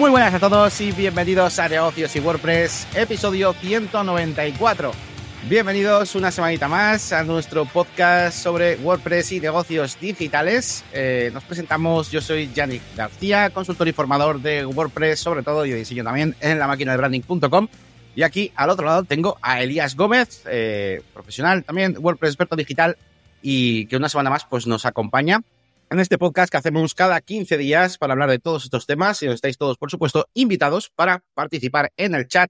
Muy buenas a todos y bienvenidos a Negocios y WordPress, episodio 194. Bienvenidos una semanita más a nuestro podcast sobre WordPress y negocios digitales. Eh, nos presentamos, yo soy Yannick García, consultor y formador de WordPress, sobre todo y de diseño también en la máquina de branding.com. Y aquí al otro lado tengo a Elías Gómez, eh, profesional también, WordPress experto digital y que una semana más pues nos acompaña en este podcast que hacemos cada 15 días para hablar de todos estos temas y os estáis todos, por supuesto, invitados para participar en el chat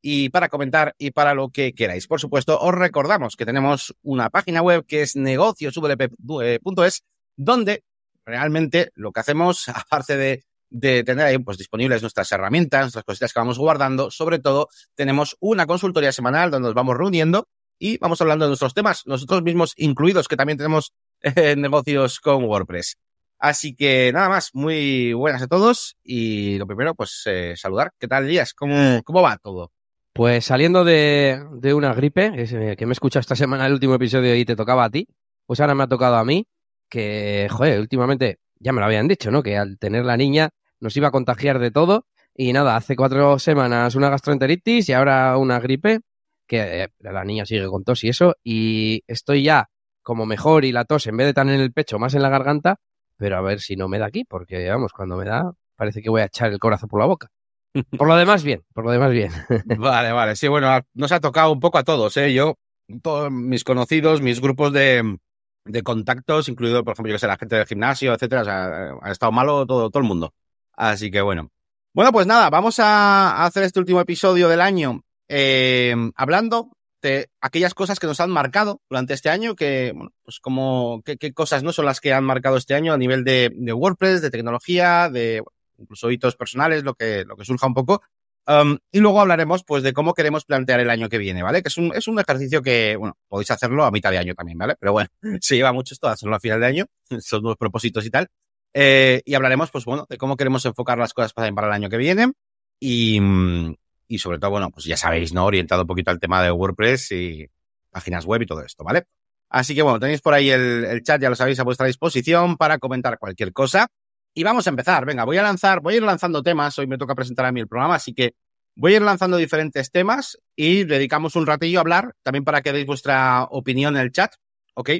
y para comentar y para lo que queráis. Por supuesto, os recordamos que tenemos una página web que es negocioswp.es donde realmente lo que hacemos, aparte de, de tener ahí pues, disponibles nuestras herramientas, nuestras cositas que vamos guardando, sobre todo tenemos una consultoría semanal donde nos vamos reuniendo y vamos hablando de nuestros temas, nosotros mismos incluidos, que también tenemos negocios con WordPress. Así que nada más, muy buenas a todos y lo primero, pues eh, saludar. ¿Qué tal, Díaz? ¿Cómo, ¿Cómo va todo? Pues saliendo de, de una gripe, eh, que me he escuchado esta semana el último episodio y te tocaba a ti, pues ahora me ha tocado a mí, que, joder, últimamente ya me lo habían dicho, ¿no? Que al tener la niña nos iba a contagiar de todo y nada, hace cuatro semanas una gastroenteritis y ahora una gripe, que eh, la niña sigue con tos y eso, y estoy ya como mejor y la tos en vez de tan en el pecho, más en la garganta, pero a ver si no me da aquí, porque vamos, cuando me da, parece que voy a echar el corazón por la boca. Por lo demás, bien, por lo demás, bien. Vale, vale, sí, bueno, nos ha tocado un poco a todos, ¿eh? Yo, todos mis conocidos, mis grupos de, de contactos, incluido, por ejemplo, yo que sé, la gente del gimnasio, etcétera, o sea, ha estado malo todo, todo el mundo. Así que bueno. Bueno, pues nada, vamos a hacer este último episodio del año eh, hablando de aquellas cosas que nos han marcado durante este año, que, bueno, pues como, qué, cosas no son las que han marcado este año a nivel de, WordPress, de tecnología, de incluso hitos personales, lo que, lo que surja un poco. Um, y luego hablaremos, pues, de cómo queremos plantear el año que viene, ¿vale? Que es un, es un ejercicio que, bueno, podéis hacerlo a mitad de año también, ¿vale? Pero bueno, se lleva mucho esto, hacerlo a final de año, son nuevos propósitos y tal. Eh, y hablaremos, pues, bueno, de cómo queremos enfocar las cosas para, para el año que viene. Y, y sobre todo, bueno, pues ya sabéis, ¿no? Orientado un poquito al tema de WordPress y páginas web y todo esto, ¿vale? Así que bueno, tenéis por ahí el, chat, ya lo sabéis, a vuestra disposición para comentar cualquier cosa. Y vamos a empezar. Venga, voy a lanzar, voy a ir lanzando temas. Hoy me toca presentar a mí el programa, así que voy a ir lanzando diferentes temas y dedicamos un ratillo a hablar, también para que deis vuestra opinión en el chat, ¿ok?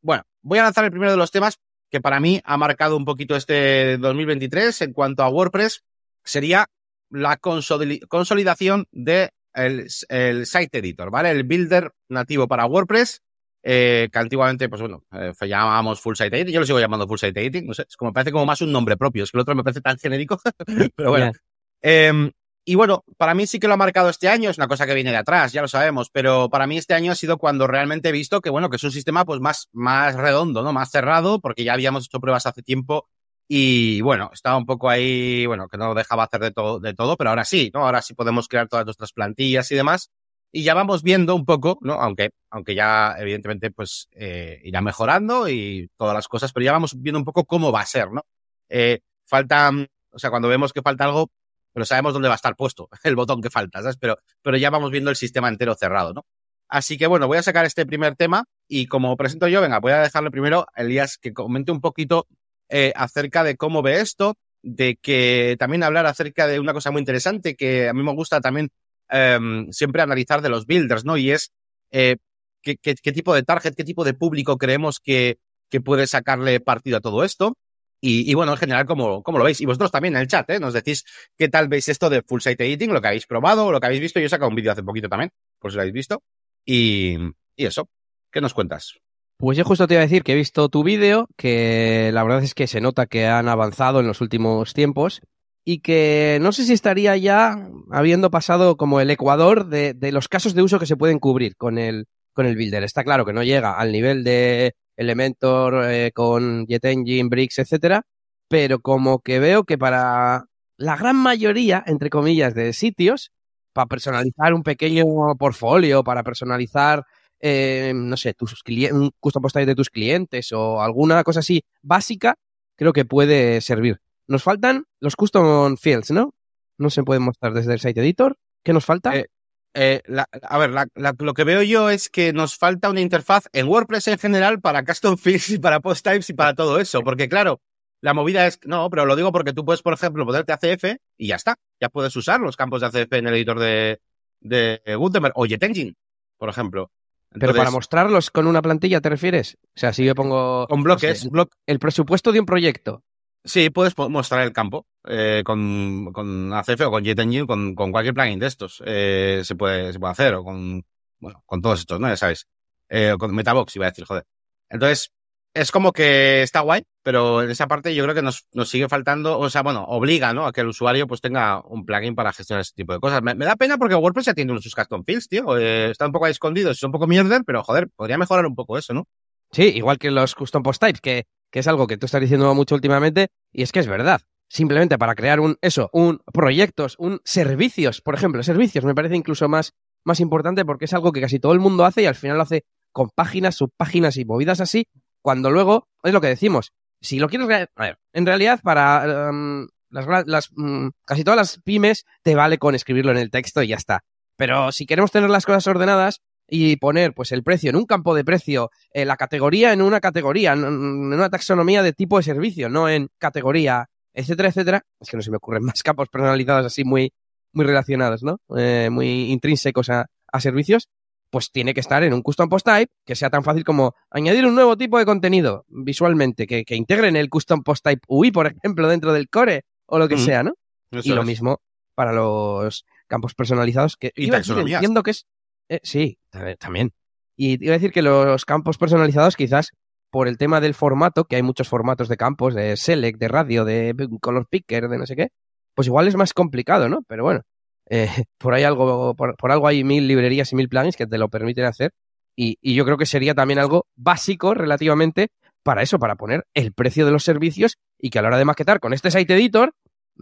Bueno, voy a lanzar el primero de los temas que para mí ha marcado un poquito este 2023 en cuanto a WordPress. Sería la consolidación de el, el, site editor, ¿vale? El builder nativo para WordPress, eh, que antiguamente, pues bueno, eh, llamábamos full site editing, yo lo sigo llamando full site editing, no sé, es como me parece como más un nombre propio, es que el otro me parece tan genérico, pero bueno. Yeah. Eh, y bueno, para mí sí que lo ha marcado este año, es una cosa que viene de atrás, ya lo sabemos, pero para mí este año ha sido cuando realmente he visto que, bueno, que es un sistema pues más, más redondo, ¿no? Más cerrado, porque ya habíamos hecho pruebas hace tiempo y bueno, estaba un poco ahí, bueno, que no dejaba hacer de todo, de todo, pero ahora sí, ¿no? Ahora sí podemos crear todas nuestras plantillas y demás. Y ya vamos viendo un poco, ¿no? Aunque, aunque ya evidentemente pues eh, irá mejorando y todas las cosas, pero ya vamos viendo un poco cómo va a ser, ¿no? Eh, falta, o sea, cuando vemos que falta algo, pero sabemos dónde va a estar puesto el botón que falta, ¿sabes? Pero, pero ya vamos viendo el sistema entero cerrado, ¿no? Así que bueno, voy a sacar este primer tema y como presento yo, venga, voy a dejarle primero a Elías que comente un poquito eh, acerca de cómo ve esto, de que también hablar acerca de una cosa muy interesante que a mí me gusta también eh, siempre analizar de los builders, ¿no? Y es eh, qué, qué, tipo de target, qué tipo de público creemos que, que puede sacarle partido a todo esto. Y, bueno, en general, ¿cómo, ¿cómo, lo veis? Y vosotros también en el chat, ¿eh? Nos decís qué tal veis esto de full site editing, lo que habéis probado, lo que habéis visto. Yo he sacado un vídeo hace poquito también, por si lo habéis visto. Y eso, ¿qué nos cuentas? Pues yo justo te iba a decir que he visto tu vídeo, que la verdad es que se nota que han avanzado en los últimos tiempos y que no sé si estaría ya habiendo pasado como el ecuador de, los casos de uso que se pueden cubrir con el, con el Builder. Está claro que no llega al nivel de Elementor eh, con JetEngine, Bricks, etcétera, pero como que veo que para la gran mayoría, entre comillas, de sitios, para personalizar un pequeño portfolio, para personalizar eh, no sé, tus un custom post de tus clientes o alguna cosa así básica, creo que puede servir. Nos faltan los custom fields, ¿no? No se pueden mostrar desde el site editor. ¿Qué nos falta? Eh, eh, la, a ver, la, la, lo que veo yo es que nos falta una interfaz en WordPress en general para custom fields y para post types y para todo eso, porque claro, la movida es, no, pero lo digo porque tú puedes, por ejemplo, ponerte ACF y ya está. Ya puedes usar los campos de ACF en el editor de, de Gutenberg o JetEngine, por ejemplo. Pero para mostrarlos con una plantilla, ¿te refieres? O sea, si yo pongo... Con bloques. el presupuesto de un proyecto. Sí, puedes mostrar el campo eh, con, con ACF o con JetEngine, con, con cualquier plugin de estos. Eh, se, puede, se puede hacer, o con, bueno, con todos estos, ¿no? Ya sabes. Eh, con Metabox, iba a decir, joder. Entonces, es como que está guay, pero en esa parte yo creo que nos, nos sigue faltando, o sea, bueno, obliga, ¿no? A que el usuario pues tenga un plugin para gestionar ese tipo de cosas. Me, da pena porque WordPress ya tiene unos sus custom fields, tío. Eh, está un poco ahí escondido, es un poco mierder, pero joder, podría mejorar un poco eso, ¿no? Sí, igual que los custom post types, que, que es algo que tú estás diciendo mucho últimamente, y es que es verdad. Simplemente para crear un, eso, un proyectos, un servicios, por ejemplo, servicios, me parece incluso más, más importante porque es algo que casi todo el mundo hace y al final lo hace con páginas, subpáginas y movidas así, cuando luego, es lo que decimos, si lo quieres, a ver, en realidad para em, las, mm, casi todas las pymes te vale con escribirlo en el texto y ya está. Pero si queremos tener las cosas ordenadas y poner pues el precio en un campo de precio, eh, la categoría en una categoría, en, una taxonomía de tipo de servicio, no en categoría, etcétera, etcétera, es que no se me ocurren más campos personalizados así muy, muy relacionados, ¿no? Eh, muy intrínsecos a, a servicios, pues tiene que estar en un custom post type que sea tan fácil como añadir un nuevo tipo de contenido visualmente, que, que integren el custom post type UI, por ejemplo, dentro del core o lo que sea, ¿no? y lo mismo para los campos personalizados que y entiendo que es eh, sí, también. Y iba a decir que los campos personalizados quizás por el tema del formato, que hay muchos formatos de campos, de select, de radio, de color picker, de no sé qué, pues igual es más complicado, ¿no? Pero bueno, eh, por ahí algo, por, algo hay mil librerías y mil plugins que te lo permiten hacer. Y, yo creo que sería también algo básico relativamente para eso, para poner el precio de los servicios y que a la hora de maquetar con este site editor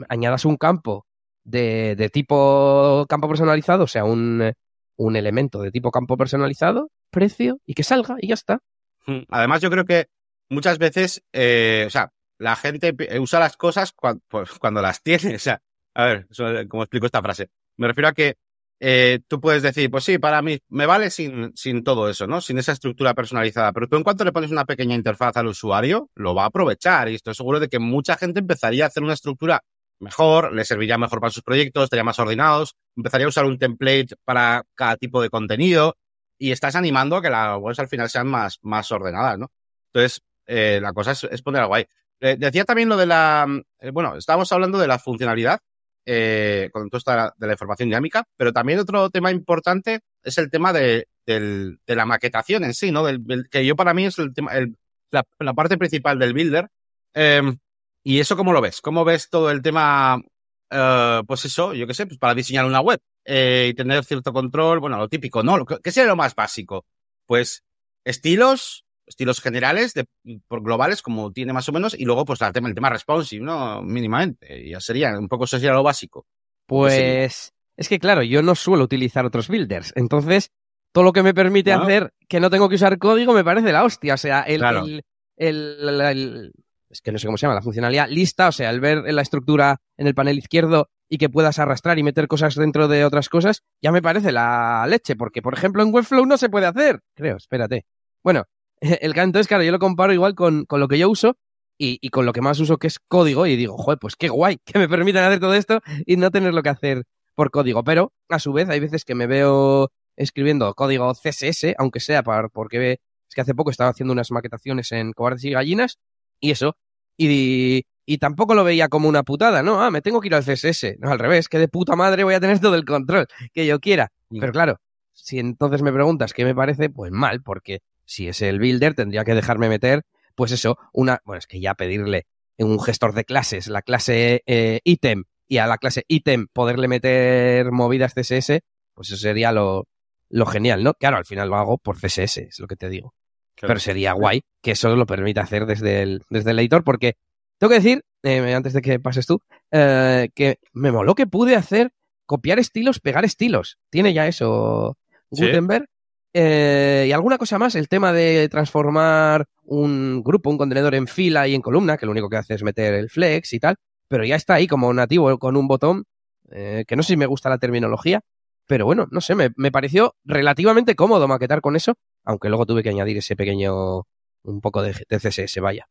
añadas un campo de, de tipo campo personalizado, o sea, un, un elemento de tipo campo personalizado, precio y que salga y ya está. Hmm. Además, yo creo que muchas veces, eh, o sea, la gente usa las cosas cuando, pues, cuando las tiene. O sea, a ver, ¿cómo explico esta frase? Me refiero a que eh, tú puedes decir, pues sí, para mí me vale sin, sin todo eso, ¿no? Sin esa estructura personalizada. Pero tú en cuanto le pones una pequeña interfaz al usuario, lo va a aprovechar y estoy seguro de que mucha gente empezaría a hacer una estructura mejor, le serviría mejor para sus proyectos, estaría más ordenados, empezaría a usar un template para cada tipo de contenido y estás animando a que las webs al final sean más, más ordenadas, ¿no? Entonces, eh, la cosa es, poner algo ahí. Eh, decía también lo de la, eh, bueno, estábamos hablando de la funcionalidad eh, con todo esto de la, información dinámica, pero también otro tema importante es el tema de, la maquetación en sí, ¿no? Que yo para mí es el tema, la, parte principal del builder. Eh, ¿Y eso cómo lo ves? ¿Cómo ves todo el tema, eh, pues eso, yo qué sé, pues para diseñar una web eh, y tener cierto control? Bueno, lo típico, ¿no? ¿Qué sería lo más básico? Pues estilos, estilos generales, de, por globales, como tiene más o menos, y luego, pues, el tema, el tema responsive, ¿no? Mínimamente. Ya sería, un poco eso sería lo básico. Pues, es que claro, yo no suelo utilizar otros builders. Entonces, todo lo que me permite hacer que no tengo que usar código me parece la hostia. O sea, el, el, el, el, es que no sé cómo se llama, la funcionalidad lista, o sea, el ver la estructura en el panel izquierdo y que puedas arrastrar y meter cosas dentro de otras cosas, ya me parece la leche, porque por ejemplo en Webflow no se puede hacer, creo, espérate. Bueno, el entonces, claro, yo lo comparo igual con, con lo que yo uso y, y, con lo que más uso que es código y digo, joder, pues qué guay que me permitan hacer todo esto y no tenerlo que hacer por código. Pero a su vez hay veces que me veo escribiendo código CSS, aunque sea para, porque es que hace poco estaba haciendo unas maquetaciones en cobardes y gallinas y eso. Y, y tampoco lo veía como una putada, ¿no? Ah, me tengo que ir al CSS. No, al revés, que de puta madre voy a tener todo el control que yo quiera. Pero claro, si entonces me preguntas qué me parece, pues mal, porque si es el builder, tendría que dejarme meter, pues eso, una, bueno, es que ya pedirle en un gestor de clases, la clase eh, item, y a la clase item poderle meter movidas CSS, pues eso sería lo, lo genial, ¿no? Claro, al final lo hago por CSS, es lo que te digo. Pero sería guay que eso lo permita hacer desde el, desde el editor, porque tengo que decir, eh, antes de que pases tú, eh, que me moló que pude hacer copiar estilos, pegar estilos. Tiene ya eso Gutenberg. Eh, y alguna cosa más, el tema de transformar un grupo, un contenedor en fila y en columna, que lo único que hace es meter el flex y tal, pero ya está ahí como nativo con un botón, eh, que no sé si me gusta la terminología, pero bueno, no sé, me, me, pareció relativamente cómodo maquetar con eso, aunque luego tuve que añadir ese pequeño, un poco de, CSS, vaya.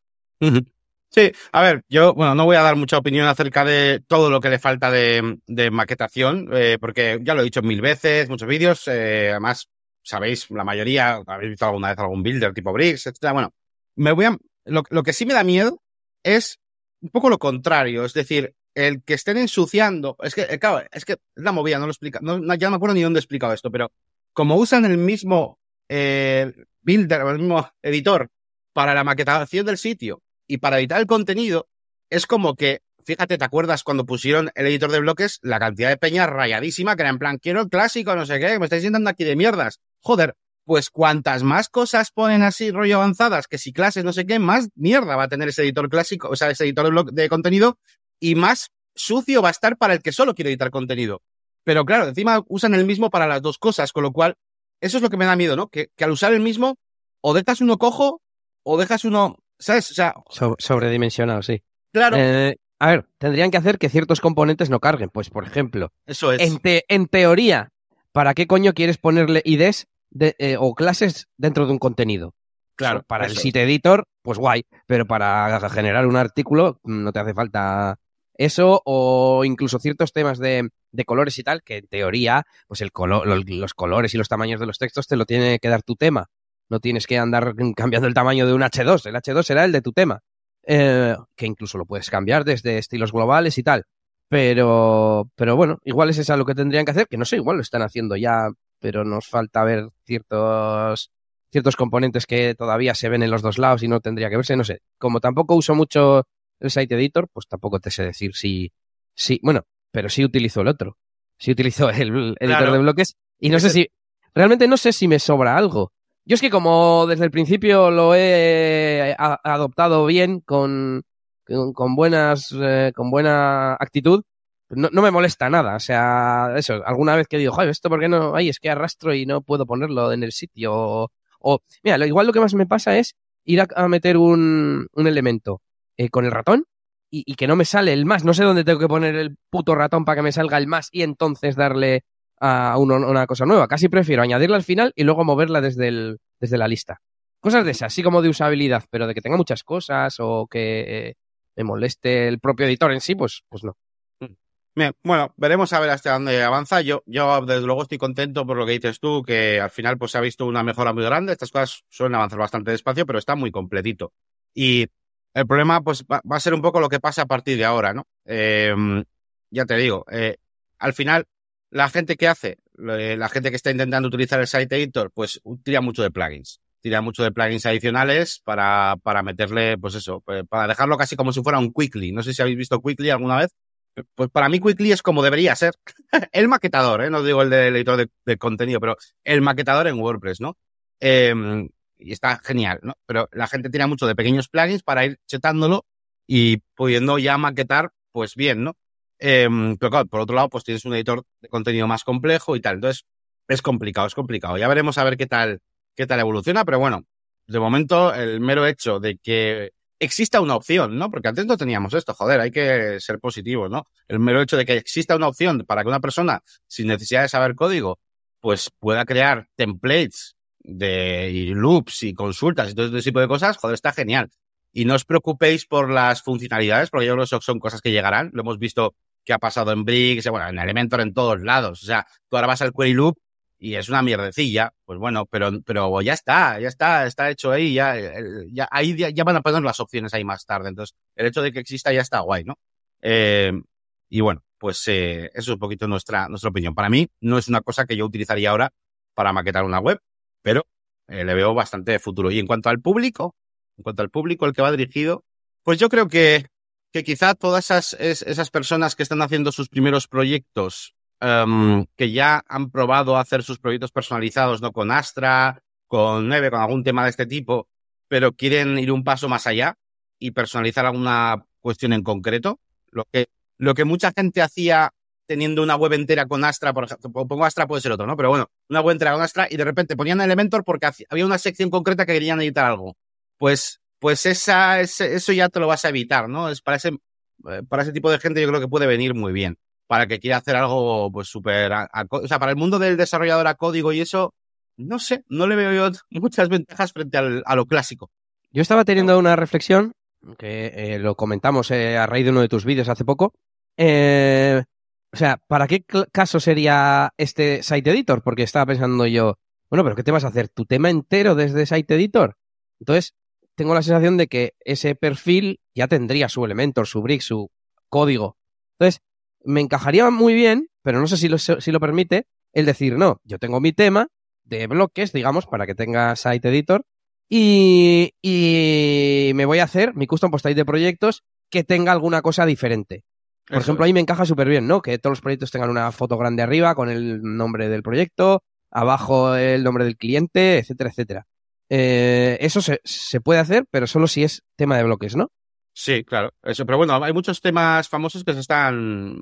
Sí, a ver, yo, bueno, no voy a dar mucha opinión acerca de todo lo que le falta de, de maquetación, eh, porque ya lo he dicho mil veces, muchos vídeos, eh, además, sabéis, la mayoría, habéis visto alguna vez algún builder tipo Bricks, etcétera. Bueno, me voy a, lo, que sí me da miedo es un poco lo contrario, es decir, el que estén ensuciando, es que, eh, claro, es que la movida, no lo explica, no, ya no me acuerdo ni dónde he explicado esto, pero como usan el mismo eh, builder, el mismo editor para la maquetación del sitio y para editar el contenido, es como que, fíjate, ¿te acuerdas cuando pusieron el editor de bloques? La cantidad de peña rayadísima que era en plan, quiero el clásico, no sé qué, me estáis diciendo aquí de mierdas. Joder, pues cuantas más cosas ponen así rollo avanzadas, que si clases, no sé qué, más mierda va a tener ese editor clásico, o sea, ese editor de, blog, de contenido y más sucio va a estar para el que solo quiere editar contenido. Pero claro, encima usan el mismo para las dos cosas, con lo cual, eso es lo que me da miedo, ¿no? Que, que al usar el mismo, o dejas uno cojo, o dejas uno, ¿sabes? O sea, so sobredimensionado, sí. Claro. Eh, a ver, tendrían que hacer que ciertos componentes no carguen. Pues, por ejemplo, eso es. En, te en teoría, ¿para qué coño quieres ponerle IDs de, eh, o clases dentro de un contenido? Claro. Para el site editor, pues guay, pero para generar un artículo no te hace falta eso o incluso ciertos temas de, de colores y tal, que en teoría, pues el color, los, los colores y los tamaños de los textos te lo tiene que dar tu tema. No tienes que andar cambiando el tamaño de un H2. El H2 será el de tu tema. Eh, que incluso lo puedes cambiar desde estilos globales y tal. Pero, pero bueno, igual es eso lo que tendrían que hacer, que no sé, igual lo están haciendo ya, pero nos falta ver ciertos, ciertos componentes que todavía se ven en los dos lados y no tendría que verse, no sé. Como tampoco uso mucho el site editor, pues tampoco te sé decir si, si, bueno, pero sí utilizo el otro. Sí utilizo el, el editor de bloques y no sé si, realmente no sé si me sobra algo. Yo es que como desde el principio lo he a- adoptado bien, con, con, con buenas, eh, con buena actitud, no, me molesta nada. O sea, eso, alguna vez que digo, joder, esto por qué no, ay, es que arrastro y no puedo ponerlo en el sitio. O, mira, lo, igual lo que más me pasa es ir a, a meter un, un elemento eh, con el ratón y, y que no me sale el más. No sé dónde tengo que poner el puto ratón para que me salga el más y entonces darle a uno, una cosa nueva. Casi prefiero añadirla al final y luego moverla desde, el, desde la lista. Cosas de esas, así como de usabilidad, pero de que tenga muchas cosas o que eh, me moleste el propio editor en sí, pues, pues no. Bien, bueno, veremos a ver hasta dónde avanza. Yo, yo desde luego estoy contento por lo que dices tú, que al final pues se ha visto una mejora muy grande. Estas cosas suelen avanzar bastante despacio, pero está muy completito. Y el problema pues va, a ser un poco lo que pasa a partir de ahora, ¿no? Eh, ya te digo, eh, al final la gente que hace, eh, la gente que está intentando utilizar el site editor, pues tira mucho de plugins. Tira mucho de plugins adicionales para, para meterle, pues eso, pues, para dejarlo casi como si fuera un Quickly. No sé si habéis visto Quickly alguna vez. Pues para mí Quickly es como debería ser. el maquetador, ¿eh? no digo el del editor de, contenido, pero el maquetador en WordPress, ¿no? Eh, y está genial, ¿no? Pero la gente tira mucho de pequeños plugins para ir chetándolo y pudiendo ya maquetar, pues bien, ¿no? Eh, pero claro, por otro lado, pues tienes un editor de contenido más complejo y tal. Entonces, es complicado, es complicado. Ya veremos a ver qué tal, qué tal evoluciona, pero bueno, de momento, el mero hecho de que exista una opción, ¿no? Porque antes no teníamos esto, joder, hay que ser positivos, ¿no? El mero hecho de que exista una opción para que una persona, sin necesidad de saber código, pues pueda crear templates de loops y consultas y todo ese tipo de cosas, joder, está genial. Y no os preocupéis por las funcionalidades, porque yo creo que son cosas que llegarán. Lo hemos visto que ha pasado en Bricks, bueno, en Elementor en todos lados. O sea, tú ahora vas al query loop y es una mierdecilla, pues bueno, pero, pero ya está, ya está, está hecho ahí, ya, ya ahí ya, van a poner las opciones ahí más tarde. Entonces, el hecho de que exista ya está guay, ¿no? Eh, y bueno, pues eh, eso es un poquito nuestra, nuestra opinión. Para mí no es una cosa que yo utilizaría ahora para maquetar una web, pero eh, le veo bastante futuro. Y en cuanto al público, en cuanto al público, el que va dirigido, pues yo creo que, que quizá todas esas, esas personas que están haciendo sus primeros proyectos Um, que ya han probado hacer sus proyectos personalizados, ¿no? Con Astra, con Neve, con algún tema de este tipo, pero quieren ir un paso más allá y personalizar alguna cuestión en concreto. Lo que, lo que mucha gente hacía teniendo una web entera con Astra, por ejemplo, pongo Astra puede ser otro, ¿no? Pero bueno, una web entera con Astra y de repente ponían Elementor porque había una sección concreta que querían editar algo. Pues, pues esa, ese, eso ya te lo vas a evitar, ¿no? Es para ese, para ese tipo de gente yo creo que puede venir muy bien para que quiera hacer algo pues súper... O sea, para el mundo del desarrollador a código y eso, no sé, no le veo yo muchas ventajas frente al, a lo clásico. Yo estaba teniendo una reflexión que eh, lo comentamos eh, a raíz de uno de tus vídeos hace poco. Eh, o sea, ¿para qué caso sería este Site Editor? Porque estaba pensando yo, bueno, pero ¿qué te vas a hacer? ¿Tu tema entero desde Site Editor? Entonces, tengo la sensación de que ese perfil ya tendría su Elementor, su brick, su código. Entonces, me encajaría muy bien, pero no sé si lo, si lo permite, el decir, no, yo tengo mi tema de bloques, digamos, para que tenga Site Editor, y, y me voy a hacer mi custom post de proyectos que tenga alguna cosa diferente. Por ejemplo, ahí me encaja súper bien, ¿no? Que todos los proyectos tengan una foto grande arriba con el nombre del proyecto, abajo el nombre del cliente, etcétera, etcétera. Eh, eso se, se, puede hacer, pero solo si es tema de bloques, ¿no? Sí, claro. Eso, pero bueno, hay muchos temas famosos que se están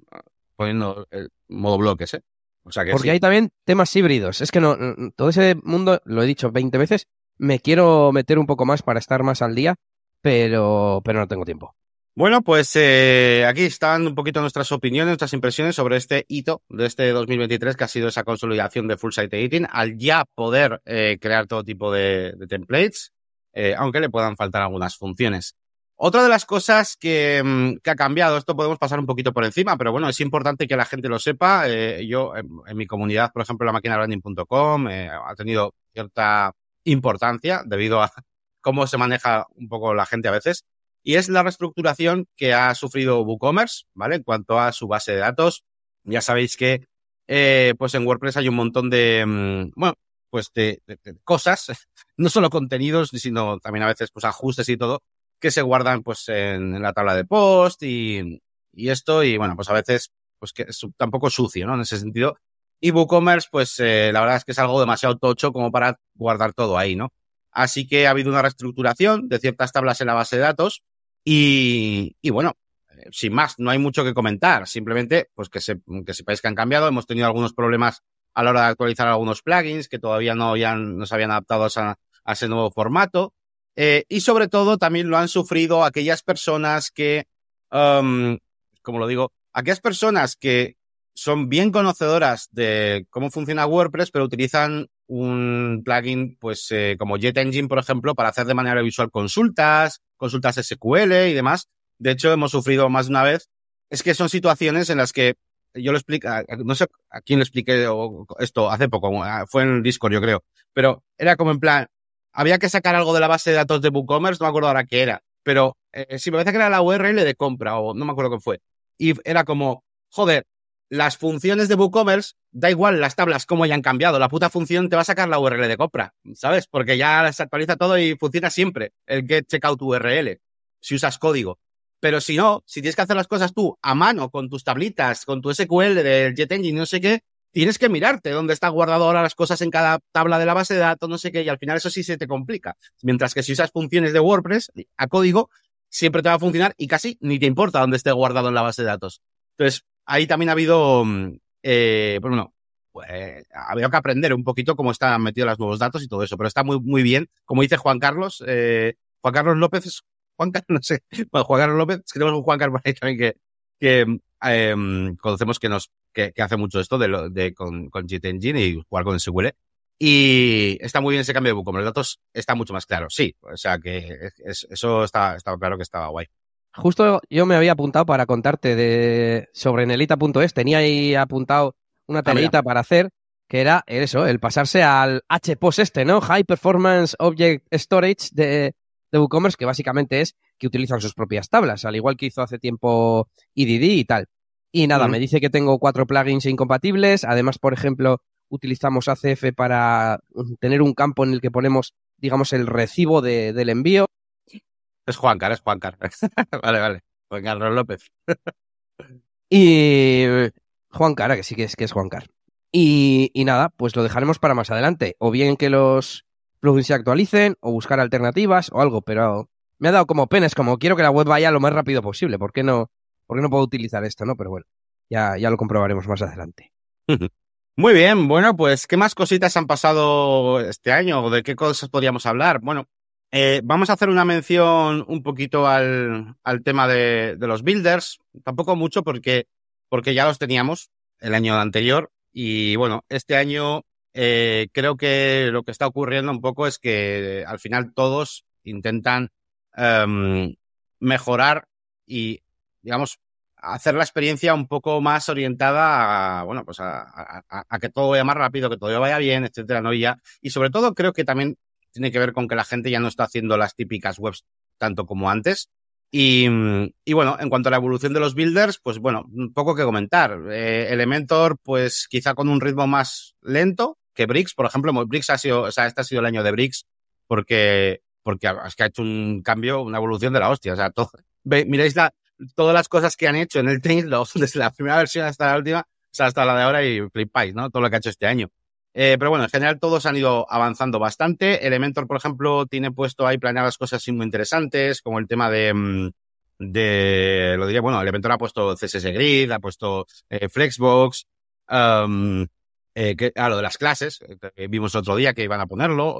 poniendo el modo bloques, ¿eh? O sea que Porque hay también temas híbridos. Es que no, todo ese mundo, lo he dicho 20 veces, me quiero meter un poco más para estar más al día, pero, pero no tengo tiempo. Bueno, pues eh, aquí están un poquito nuestras opiniones, nuestras impresiones sobre este hito de este 2023 que ha sido esa consolidación de Full Site Editing al ya poder eh, crear todo tipo de, templates, eh, aunque le puedan faltar algunas funciones. Otra de las cosas que, mm, que, ha cambiado, esto podemos pasar un poquito por encima, pero bueno, es importante que la gente lo sepa. yo en, en, mi comunidad, por ejemplo, la máquina branding.com, ha tenido cierta importancia debido a cómo se maneja un poco la gente a veces y es la reestructuración que ha sufrido WooCommerce, ¿vale? En cuanto a su base de datos. Ya sabéis que, eh, pues en WordPress hay un montón de, mm, bueno, pues de, cosas, no solo contenidos, sino también a veces pues ajustes y todo, que se guardan pues en, la tabla de post y, esto, y bueno, pues a veces, pues que es tampoco sucio, ¿no? En ese sentido. Y WooCommerce, pues eh, la verdad es que es algo demasiado tocho como para guardar todo ahí, ¿no? Así que ha habido una reestructuración de ciertas tablas en la base de datos y, bueno, eh, sin más, no hay mucho que comentar. Simplemente, pues que, se, que sepáis que han cambiado. Hemos tenido algunos problemas a la hora de actualizar algunos plugins que todavía no, ya no se habían adaptado a ese nuevo formato. Eh, y sobre todo también lo han sufrido aquellas personas que, um, como lo digo, aquellas personas que son bien conocedoras de cómo funciona WordPress, pero utilizan un plugin, pues, eh, como Jet Engine, por ejemplo, para hacer de manera visual consultas, consultas SQL y demás. De hecho, hemos sufrido más de una vez. Es que son situaciones en las que yo lo explico, no sé a quién le expliqué esto hace poco, fue en Discord, yo creo, pero era como en plan, había que sacar algo de la base de datos de WooCommerce, no me acuerdo ahora qué era, pero eh, si me parece que era la URL de compra o no me acuerdo qué fue. Y era como, joder, las funciones de WooCommerce, da igual las tablas como hayan cambiado, la puta función te va a sacar la URL de compra, ¿sabes? Porque ya se actualiza todo y funciona siempre el get checkout URL, si usas código. Pero si no, si tienes que hacer las cosas tú a mano, con tus tablitas, con tu SQL del JetEngine, no sé qué, tienes que mirarte dónde está guardado ahora las cosas en cada tabla de la base de datos, no sé qué, y al final eso sí se te complica. Mientras que si usas funciones de WordPress a código, siempre te va a funcionar y casi ni te importa dónde esté guardado en la base de datos. Entonces, ahí también ha habido, mm, eh, pues bueno, pues, ha que aprender un poquito cómo están metidos los nuevos datos y todo eso, pero está muy, muy bien. Como dice Juan Carlos, eh, Juan Carlos López, Juan Carlos, no sé, bueno, Juan Carlos López, es que tenemos un Juan Carlos ahí también que, que eh, conocemos que nos, que, que, hace mucho esto de, lo, de con, con Jet Engine y jugar con SQL. Y está muy bien ese cambio de buco, los datos está mucho más claro, sí, o sea que es, eso está, estaba claro que estaba guay. Justo yo me había apuntado para contarte de sobre Nelita.es, tenía ahí apuntado una ah, tareita para hacer, que era eso, el pasarse al HPOS este, ¿no? High Performance Object Storage de, de WooCommerce, que básicamente es que utilizan sus propias tablas, al igual que hizo hace tiempo EDD y tal. Y nada, me dice que tengo cuatro plugins incompatibles. Además, por ejemplo, utilizamos ACF para tener un campo en el que ponemos, digamos, el recibo de, del envío. Es Juancar, es Juancar. vale, vale. Juan Carlos López. y Juan Cara, que sí que es que es Juan Car. Y, y, nada, pues lo dejaremos para más adelante. O bien que los plugins se actualicen, o buscar alternativas, o algo, pero me ha dado como pena, es como quiero que la web vaya lo más rápido posible. ¿Por qué no, por qué no puedo utilizar esto, no? Pero bueno, ya, ya lo comprobaremos más adelante. Muy bien, bueno, pues, ¿qué más cositas han pasado este año? ¿De qué cosas podríamos hablar? Bueno, eh, vamos a hacer una mención un poquito al, al tema de, de, los builders. Tampoco mucho porque, porque ya los teníamos el año anterior. Y bueno, este año eh, creo que lo que está ocurriendo un poco es que al final todos intentan um, mejorar y, digamos, hacer la experiencia un poco más orientada a, bueno, pues a, a, que todo vaya más rápido, que todo vaya bien, etcétera, ¿no? Y, ya, y sobre todo creo que también tiene que ver con que la gente ya no está haciendo las típicas webs tanto como antes. Y, y bueno, en cuanto a la evolución de los builders, pues bueno, poco que comentar. Eh, Elementor, pues quizá con un ritmo más lento que Bricks, por ejemplo, Bricks ha sido, o sea, este ha sido el año de Bricks porque, porque es que ha hecho un cambio, una evolución de la hostia. O sea, todo, ve, miráis la, todas las cosas que han hecho en el Tail, desde la primera versión hasta la última, o sea, hasta la de ahora y flipáis, ¿no? Todo lo que ha hecho este año. Eh, pero bueno, en general todos han ido avanzando bastante. Elementor, por ejemplo, tiene puesto ahí planeadas cosas muy interesantes, como el tema de, mm, de lo diría, bueno, Elementor ha puesto CSS Grid, ha puesto eh, Flexbox, um, eh, que, a lo de las clases, que vimos otro día que iban a ponerlo.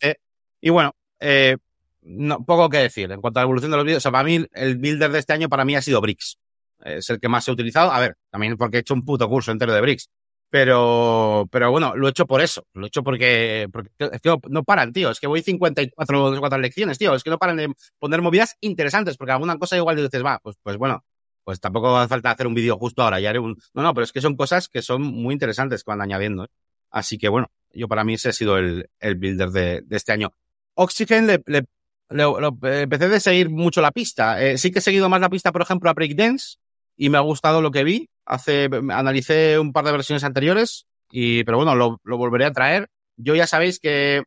eh, y bueno, eh, no, poco que decir. En cuanto a la evolución de los vídeos, o sea, para mí el builder de este año para mí ha sido Bricks. Es el que más he utilizado. A ver, también porque he hecho un puto curso entero de Bricks. Pero, pero bueno, lo he hecho por eso. Lo he hecho porque, porque que no, paran, tío. Es que voy 54, cuatro lecciones, tío. Es que no paran de poner movidas interesantes, porque alguna cosa igual dices, va, pues, pues bueno, pues tampoco hace falta hacer un vídeo justo ahora. Ya haré un. No, no, pero es que son cosas que son muy interesantes que van añadiendo. ¿eh? Así que bueno, yo para mí ese ha sido el, el builder de, este año. Oxygen le, le, empecé de seguir mucho la pista. Eh, sí que he seguido más la pista, por ejemplo, a Breakdance y me ha gustado lo que vi hace, analicé un par de versiones anteriores, y, pero bueno, lo, lo volveré a traer. Yo ya sabéis que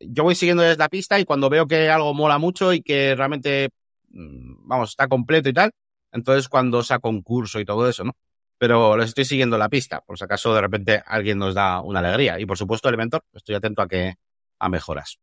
yo voy siguiendo desde la pista y cuando veo que algo mola mucho y que realmente, mm, vamos, está completo y tal, entonces cuando saco un curso y todo eso, ¿no? Pero les estoy siguiendo la pista, por si acaso de repente alguien nos da una alegría. Y por supuesto, Elementor, estoy atento a que, a mejoras.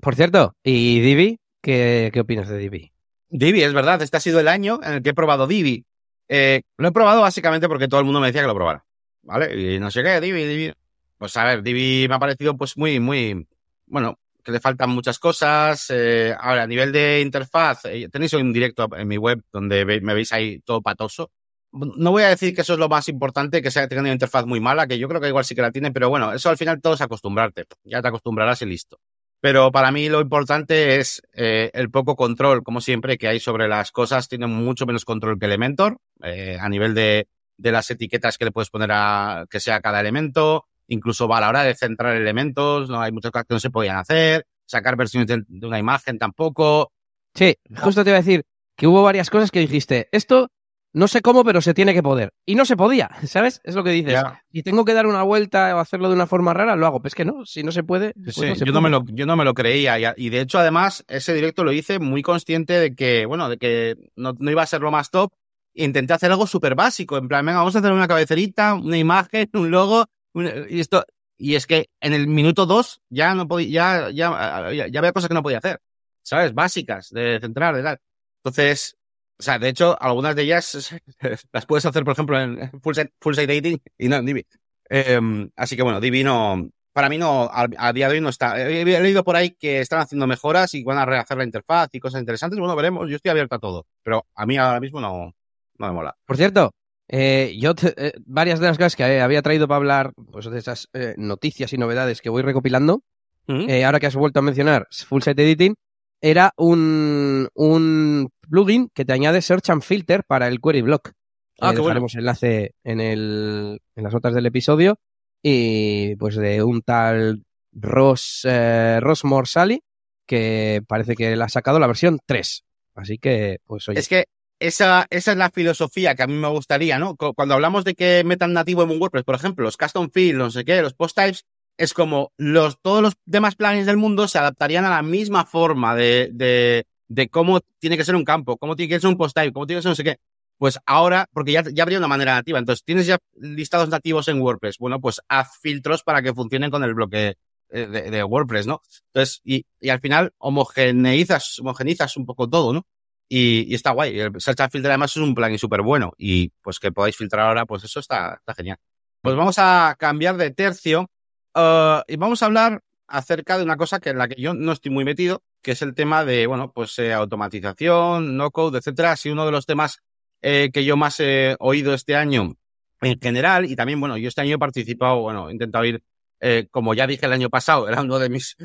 Por cierto, ¿y Divi? ¿Qué, qué opinas de Divi? Divi, es verdad, este ha sido el año en el que he probado Divi. Eh, lo he probado básicamente porque todo el mundo me decía que lo probara. ¿Vale? Y no sé qué, Divi, Divi. Pues a ver, Divi me ha parecido pues muy, muy, bueno, que le faltan muchas cosas. Eh, ahora, a nivel de interfaz, eh, tenéis un directo en mi web donde me veis ahí todo patoso. No voy a decir que eso es lo más importante, que sea tenga una interfaz muy mala, que yo creo que igual sí que la tiene, pero bueno, eso al final todo es acostumbrarte. Ya te acostumbrarás y listo. Pero para mí lo importante es eh, el poco control, como siempre, que hay sobre las cosas. Tiene mucho menos control que Elementor, eh, a nivel de, de, las etiquetas que le puedes poner a que sea cada elemento. Incluso a la hora de centrar elementos, no hay muchas cosas que no se podían hacer. Sacar versiones de, de una imagen tampoco. Sí, justo te iba a decir que hubo varias cosas que dijiste. Esto no sé cómo, pero se tiene que poder. Y no se podía, ¿sabes? Es lo que dices. Y tengo que dar una vuelta o hacerlo de una forma rara, lo hago. Pues que no, si no se puede. Pues sí, no se yo, puede. No me lo, yo no me lo creía. Y, de hecho, además, ese directo lo hice muy consciente de que, bueno, de que no, no iba a ser lo más top. Intenté hacer algo súper básico. En plan, venga, vamos a hacer una cabecerita, una imagen, un logo. y esto. Y es que en el minuto dos ya no podía, ya, ya, ya, ya había cosas que no podía hacer. ¿Sabes? Básicas, de centrar, de tal. Entonces, o sea, de hecho, algunas de ellas las puedes hacer, por ejemplo, en Full Site, full site Dating y no en Divi. Eh, así que bueno, Divi no, para mí no, a, a, día de hoy no está. He, leído por ahí que están haciendo mejoras y van a rehacer la interfaz y cosas interesantes. Bueno, veremos. Yo estoy abierto a todo, pero a mí ahora mismo no, no me mola. Por cierto, eh, yo te, eh, varias de las cosas que había traído para hablar, pues de esas eh, noticias y novedades que voy recopilando, -huh. ahora que has vuelto a mencionar Full Site Editing, era un, un plugin que te añade Search and Filter para el Query Block. Ah, eh, qué dejaremos bueno. enlace en, el, en las notas del episodio. Y pues de un tal Ross, eh, Ross Morsali, que parece que le ha sacado la versión 3. Así que, pues oye. Es que esa, esa es la filosofía que a mí me gustaría, ¿no? Cuando hablamos de que metan nativo en un WordPress, por ejemplo, los custom fields, no sé qué, los post types, es como los, todos los demás plugins del mundo se adaptarían a la misma forma de, de, de cómo tiene que ser un campo, cómo tiene que ser un post type, cómo tiene que ser no sé qué. Pues ahora, porque ya, ya habría una manera nativa, entonces tienes ya listados nativos en WordPress, bueno, pues haz filtros para que funcionen con el bloque de, de WordPress, ¿no? Entonces, y, y, al final homogeneizas, homogenizas un poco todo, ¿no? Y, y está guay. El Search and Filter además es un plugin súper bueno y pues que podáis filtrar ahora, pues eso está, está genial. Pues vamos a cambiar de tercio Uh, y vamos a hablar acerca de una cosa que en la que yo no estoy muy metido, que es el tema de, bueno, pues eh, automatización, no code, etcétera. Ha sido uno de los temas eh, que yo más he oído este año en general. Y también, bueno, yo este año he participado, bueno, he intentado ir, eh, como ya dije el año pasado, era uno de mis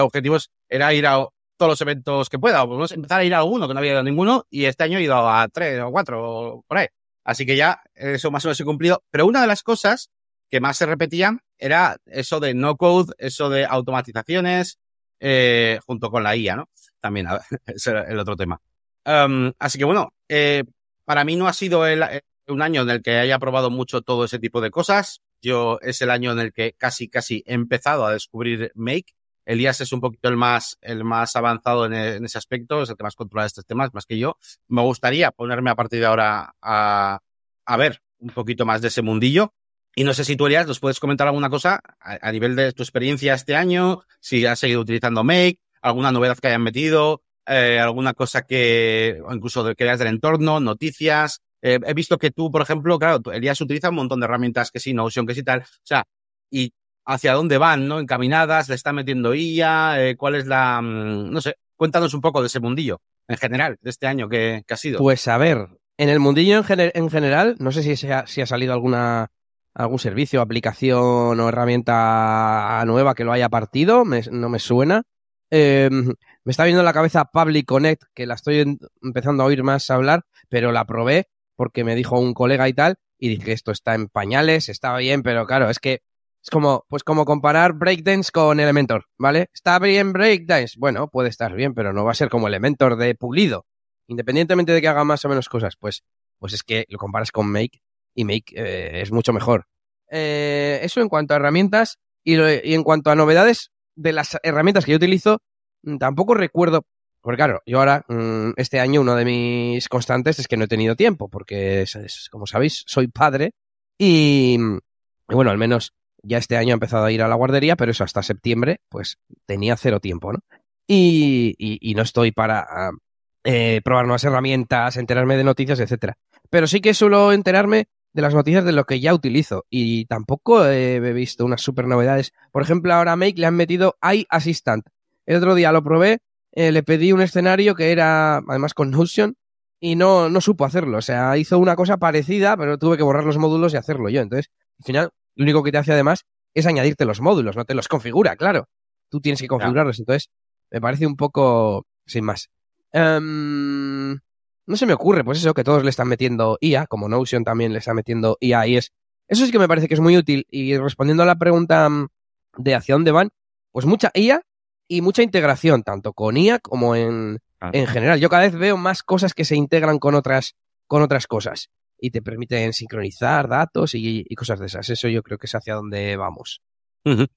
objetivos, era ir a todos los eventos que pueda. Vamos a empezar a ir a alguno, que no había ido a ninguno, y este año he ido a tres o cuatro, por ahí. Así que ya eso más o menos he cumplido. Pero una de las cosas que más se repetían era eso de no code, eso de automatizaciones, eh, junto con la IA, ¿no? También, ese era el otro tema. Um, así que bueno, eh, para mí no ha sido el, un año en el que haya probado mucho todo ese tipo de cosas. Yo es el año en el que casi, casi he empezado a descubrir Make. Elías es un poquito el más, el más avanzado en, en, ese aspecto, es el que más controla estos temas, más que yo. Me gustaría ponerme a partir de ahora a, a ver un poquito más de ese mundillo. Y no sé si tú, Elías, nos puedes comentar alguna cosa a, nivel de tu experiencia este año, si has seguido utilizando Make, alguna novedad que hayan metido, eh, alguna cosa que, o incluso de veas del entorno, noticias. Eh, he visto que tú, por ejemplo, claro, Elías utiliza un montón de herramientas que sí, Notion, que sí tal. O sea, y hacia dónde van, ¿no? Encaminadas, le está metiendo IA, eh, cuál es la, mmm, no sé, cuéntanos un poco de ese mundillo en general, de este año que, que ha sido. Pues a ver, en el mundillo en, gener en general, no sé si ha salido alguna algún servicio, aplicación o herramienta nueva que lo haya partido, me, no me suena. Eh, me está viendo en la cabeza Public Connect, que la estoy empezando a oír más hablar, pero la probé porque me dijo un colega y tal, y dije, esto está en pañales, está bien, pero claro, es que es como, pues como comparar Breakdance con Elementor, ¿vale? ¿Está bien Breakdance? Bueno, puede estar bien, pero no va a ser como Elementor de pulido. Independientemente de que haga más o menos cosas, pues, pues es que lo comparas con Make y Make eh, es mucho mejor. Eh, eso en cuanto a herramientas y, lo, y en cuanto a novedades de las herramientas que yo utilizo, mm, tampoco recuerdo porque claro, yo ahora, mm, este año, uno de mis constantes es que no he tenido tiempo, porque, como sabéis, soy padre y, bueno, al menos ya este año he empezado a ir a la guardería, pero eso hasta septiembre, pues tenía cero tiempo, ¿no? Y, y, y no estoy para eh, probar nuevas herramientas, enterarme de noticias, etcétera. Pero sí que suelo enterarme de las noticias de lo que ya utilizo y tampoco he visto unas super novedades. Por ejemplo, ahora a Make le han metido iAssistant. El otro día lo probé eh, le pedí un escenario que era además con Notion y no, no supo hacerlo. O sea, hizo una cosa parecida, pero tuve que borrar los módulos y hacerlo yo. Entonces, al final, lo único que te hace además es añadirte los módulos, no te los configura, claro. Tú tienes que configurarlos. Entonces, me parece un poco sin más. Um, no se me ocurre, pues eso, que todos le están metiendo IA, como Notion también le está metiendo IA y es. Eso sí que me parece que es muy útil. Y respondiendo a la pregunta mm, de hacia dónde van, pues mucha IA y mucha integración, tanto con IA como en, ah. en general. Yo cada vez veo más cosas que se integran con otras, con otras cosas y te permiten sincronizar datos y, y cosas de esas. Eso yo creo que es hacia donde vamos. Uh -huh.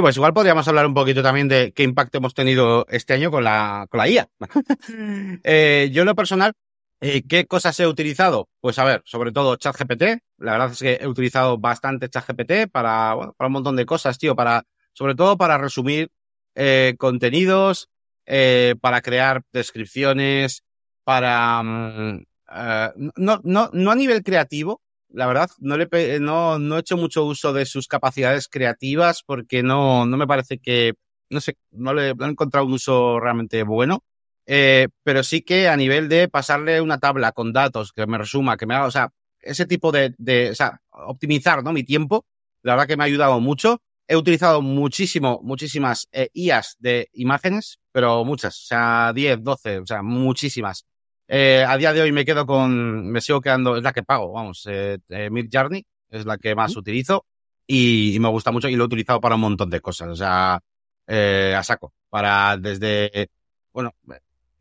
Pues igual podríamos hablar un poquito también de qué impacto hemos tenido este año con la, con la IA. eh, yo en lo personal, eh, ¿qué cosas he utilizado? Pues a ver, sobre todo ChatGPT. La verdad es que he utilizado bastante ChatGPT para, bueno, para un montón de cosas, tío, para, sobre todo para resumir eh, contenidos, eh, para crear descripciones, para... Um, uh, no, no, no a nivel creativo, la verdad, no, le, no, no he hecho mucho uso de sus capacidades creativas porque no, no me parece que, no sé, no le no he encontrado un uso realmente bueno. Eh, pero sí que a nivel de pasarle una tabla con datos que me resuma, que me haga, o sea, ese tipo de, de o sea, optimizar, ¿no? Mi tiempo, la verdad que me ha ayudado mucho. He utilizado muchísimo, muchísimas eh, IAs de imágenes, pero muchas, o sea, 10, 12, o sea, muchísimas. Eh, a día de hoy me quedo con, me sigo quedando, es la que pago, vamos, eh, eh Mid Journey es la que más utilizo y, y, me gusta mucho y lo he utilizado para un montón de cosas, o sea, eh, a saco, para desde, bueno,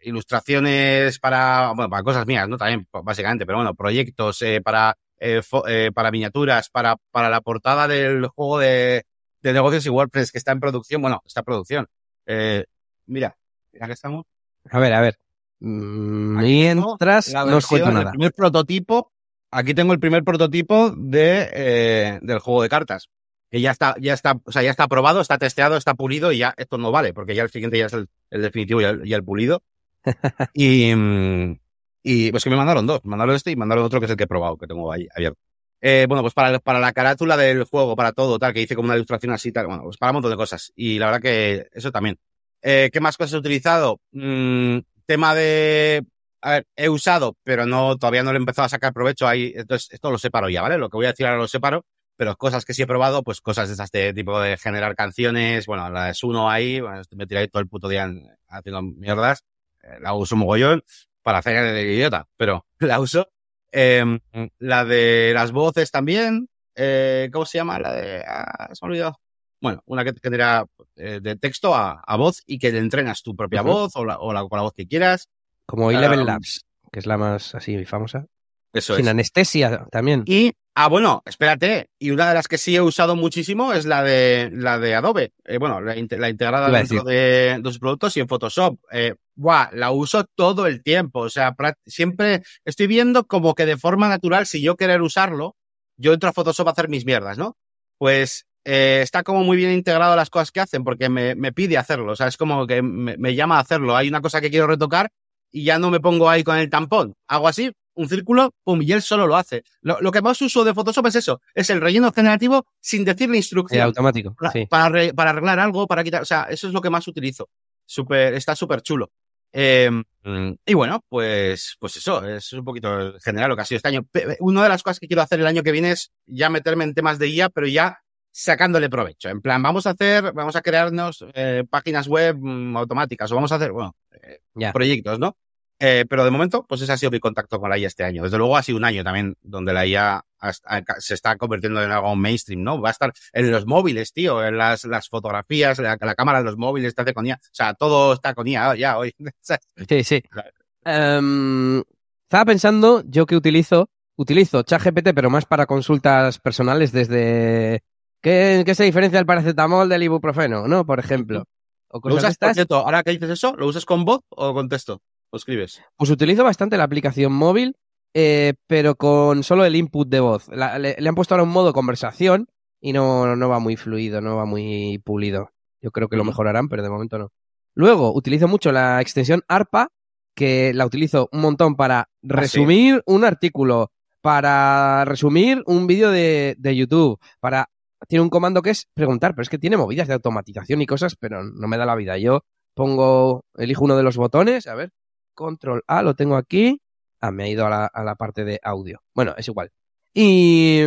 ilustraciones para, bueno, para cosas mías, ¿no? También, básicamente, pero bueno, proyectos, eh, para, eh, eh, para miniaturas, para, para la portada del juego de, de negocios y WordPress que está en producción, bueno, está en producción. Eh, mira, mira que estamos. A ver, a ver. Mientras no cuento nada. El primer prototipo, aquí tengo el primer prototipo de, eh, del juego de cartas. Que ya está, ya está, o sea, ya está aprobado, está testeado, está pulido y ya esto no vale, porque ya el siguiente ya es el, el definitivo y el, y el pulido. Y, y pues que me mandaron dos, mandaron este y mandaron otro que es el que he probado, que tengo ahí abierto. Eh, bueno, pues para, para la carátula del juego, para todo, tal, que hice como una ilustración así, tal, bueno, pues para un montón de cosas. Y la verdad que eso también. Eh, ¿Qué más cosas he utilizado? Mm, tema de, a ver, he usado, pero no, todavía no le he empezado a sacar provecho ahí, entonces esto lo separo ya, ¿vale? Lo que voy a decir ahora lo separo. pero cosas que sí he probado, pues cosas de este tipo de generar canciones, bueno, la de Suno ahí, bueno, me tiré todo el puto día haciendo mierdas, la uso mogollón para hacer el idiota, pero la uso. Em, la de las voces también, eh, ¿cómo se llama? La de, ah, se me ha olvidado. Bueno, una que genera eh, de texto a, voz y que le entrenas tu propia voz o, la, o la, con la voz que quieras. Como Eleven Labs, que es la más así famosa. Eso Sin anestesia también. Y, ah, bueno, espérate. Y una de las que sí he usado muchísimo es la de, la de Adobe. Eh, bueno, la, integrada dentro de, los productos y en Photoshop. Eh, buah, la uso todo el tiempo. O sea, siempre estoy viendo como que de forma natural, si yo querer usarlo, yo entro a Photoshop a hacer mis mierdas, ¿no? Pues eh, está como muy bien integrado las cosas que hacen porque me, me pide hacerlo. O sea, es como que me, me, llama a hacerlo. Hay una cosa que quiero retocar y ya no me pongo ahí con el tampón. Hago así, un círculo, pum, y él solo lo hace. Lo, que más uso de Photoshop es eso, es el relleno generativo sin decirle instrucción. automático. Para, sí. para, arreglar algo, para quitar, o sea, eso es lo que más utilizo. Super, está súper chulo. Em, y bueno, pues, pues eso, es un poquito general lo que ha sido este año. Una de las cosas que quiero hacer el año que viene es ya meterme en temas de guía, pero ya sacándole provecho. En plan, vamos a hacer, vamos a crearnos eh, páginas web mm, automáticas o vamos a hacer, bueno, eh, proyectos, ¿no? Eh, pero de momento, pues ese ha sido mi contacto con la IA este año. Desde luego ha sido un año también donde la IA se está convirtiendo en algo mainstream, ¿no? Va a estar en los móviles, tío, en las, las fotografías, la, cámara de los móviles está con IA. O sea, todo está con IA ya hoy. sí, sí. Em, estaba pensando, yo que utilizo, utilizo ChatGPT, pero más para consultas personales desde... ¿Qué, qué se diferencia el paracetamol del ibuprofeno, no? Por ejemplo. O ¿Lo usas, por cierto, ahora que dices eso, ¿lo usas con voz o con texto? ¿O escribes? Pues utilizo bastante la aplicación móvil, eh, pero con solo el input de voz. le, han puesto ahora un modo conversación y no, no va muy fluido, no va muy pulido. Yo creo que lo mejorarán, pero de momento no. Luego, utilizo mucho la extensión ARPA, que la utilizo un montón para ah, resumir un artículo, para resumir un vídeo de, de, YouTube, para... Tiene un comando que es preguntar, pero es que tiene movidas de automatización y cosas, pero no me da la vida. Yo pongo, elijo uno de los botones, a ver, control A, lo tengo aquí. Ah, me ha ido a la, parte de audio. Bueno, es igual. Y,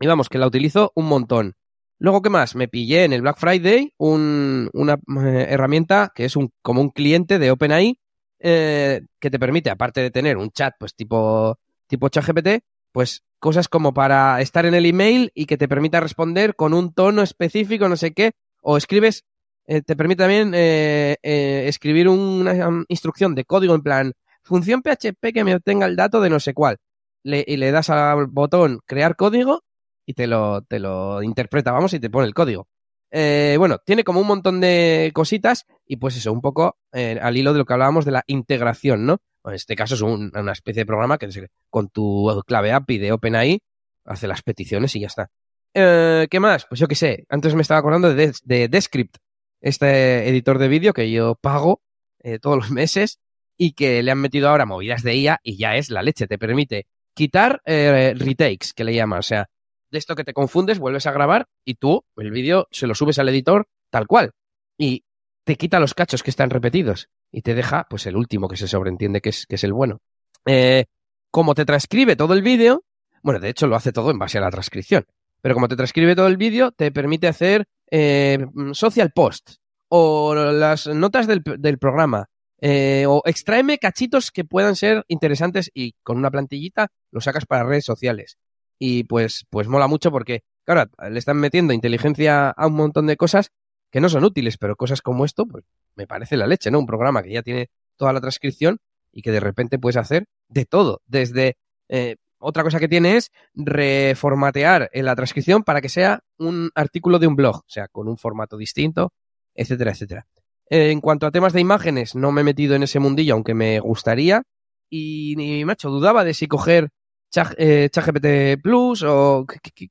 y, vamos, que la utilizo un montón. Luego, ¿qué más? Me pillé en el Black Friday un, una eh, herramienta que es un, como un cliente de OpenAI eh, que te permite, aparte de tener un chat, pues tipo, tipo ChatGPT, pues cosas como para estar en el email y que te permita responder con un tono específico, no sé qué, o escribes eh, te permite también eh, eh, escribir una instrucción de código en plan función PHP que me obtenga el dato de no sé cuál. y le das al botón crear código y te lo, te lo interpreta, vamos, y te pone el código. bueno, tiene como un montón de cositas y pues eso, un poco al hilo de lo que hablábamos de la integración, ¿no? En este caso es una especie de programa que con tu clave API de OpenAI hace las peticiones y ya está. ¿Qué más? Pues yo qué sé, antes me estaba acordando de Descript, este editor de vídeo que yo pago eh, todos los meses y que le han metido ahora movidas de IA y ya es la leche. Te permite quitar eh, retakes, que le llama. O sea, de esto que te confundes, vuelves a grabar y tú el vídeo se lo subes al editor tal cual. Y te quita los cachos que están repetidos y te deja pues el último que se sobreentiende que es, que es el bueno. Eh, como te transcribe todo el vídeo, bueno, de hecho lo hace todo en base a la transcripción, pero como te transcribe todo el vídeo, te permite hacer eh, social post o las notas del, programa eh, o extráeme cachitos que puedan ser interesantes y con una plantillita lo sacas para redes sociales. Y pues, pues mola mucho porque, claro, le están metiendo inteligencia a un montón de cosas que no son útiles, pero cosas como esto, pues me parece la leche, ¿no? Un programa que ya tiene toda la transcripción y que de repente puedes hacer de todo, desde eh, otra cosa que tiene es reformatear en la transcripción para que sea un artículo de un blog, o sea, con un formato distinto, etcétera, etcétera. En cuanto a temas de imágenes, no me he metido en ese mundillo, aunque me gustaría. Y, ni macho, dudaba de si coger ChatGPT eh, Plus o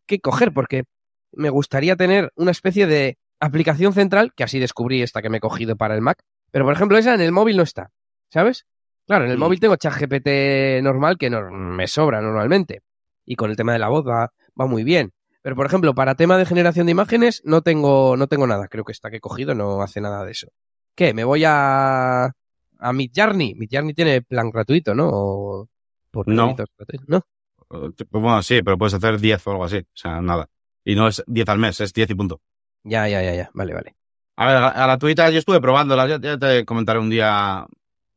qué, coger, porque me gustaría tener una especie de aplicación central, que así descubrí esta que me he cogido para el Mac. Pero, por ejemplo, esa en el móvil no está, ¿sabes? Claro, en el móvil tengo ChatGPT normal que no, me sobra normalmente. Y con el tema de la voz va, va muy bien. Pero, por ejemplo, para tema de generación de imágenes no tengo, no tengo nada. Creo que esta que he cogido no hace nada de eso. ¿Qué? ¿Me voy a, a Midjourney? Midjourney tiene plan gratuito, ¿no? por no. ¿No? Bueno, sí, pero puedes hacer 10 o algo así. O sea, nada. Y no es 10 al mes, es 10 y punto. Ya, ya, ya, ya. Vale, vale. A ver, a gratuitas yo estuve probándolas, ya, ya te comentaré un día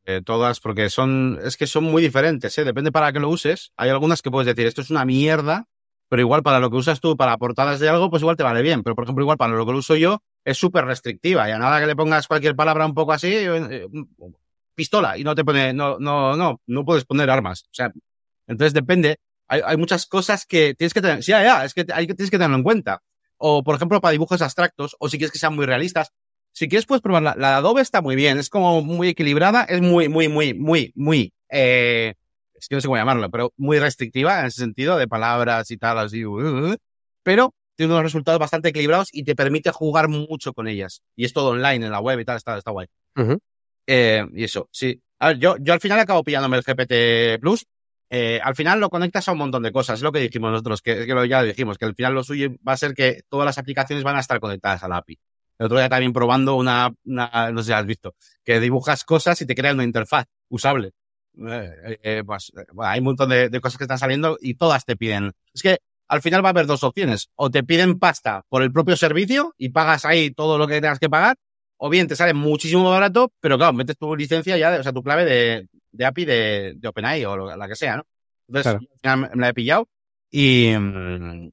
eh, todas, porque son, es que son muy diferentes, ¿eh? Depende para qué lo uses. Hay algunas que puedes decir, esto es una mierda, pero igual para lo que usas tú, para portadas de algo, pues igual te vale bien. Pero, por ejemplo, igual para lo que lo uso yo, es súper restrictiva. Y a nada que le pongas cualquier palabra un poco así, eh, pistola, y no te pone, no, no, no, no puedes poner armas. O sea, entonces depende. Hay, hay muchas cosas que tienes que tener, sí, ya, es que hay tienes que tenerlo en cuenta o por ejemplo para dibujos abstractos, o si quieres que sean muy realistas. Si quieres puedes probarla. La de Adobe está muy bien, es como muy equilibrada, es muy, muy, muy, muy, muy, eh, es que no sé cómo llamarlo, pero muy restrictiva en ese sentido de palabras y tal, así, uh, uh, uh. pero tiene unos resultados bastante equilibrados y te permite jugar mucho con ellas. Y es todo online en la web y tal, está, está guay. Eh, y eso, sí. A ver, yo, yo al final acabo pillándome el GPT Plus. Eh, al final lo conectas a un montón de cosas, es lo que dijimos nosotros, que, ya lo dijimos, que al final lo suyo va a ser que todas las aplicaciones van a estar conectadas a la API. El otro día también probando una, una no sé si has visto, que dibujas cosas y te crea una interfaz usable. Eh, eh, pues, eh, bueno, hay un montón de, de cosas que están saliendo y todas te piden. Es que al final va a haber dos opciones. O te piden pasta por el propio servicio y pagas ahí todo lo que tengas que pagar, o bien te sale muchísimo más barato, pero claro, metes tu licencia ya, o sea, tu clave de, de API de, de OpenAI o lo- la que sea, ¿no? Entonces, Claro. al final me la he pillado y,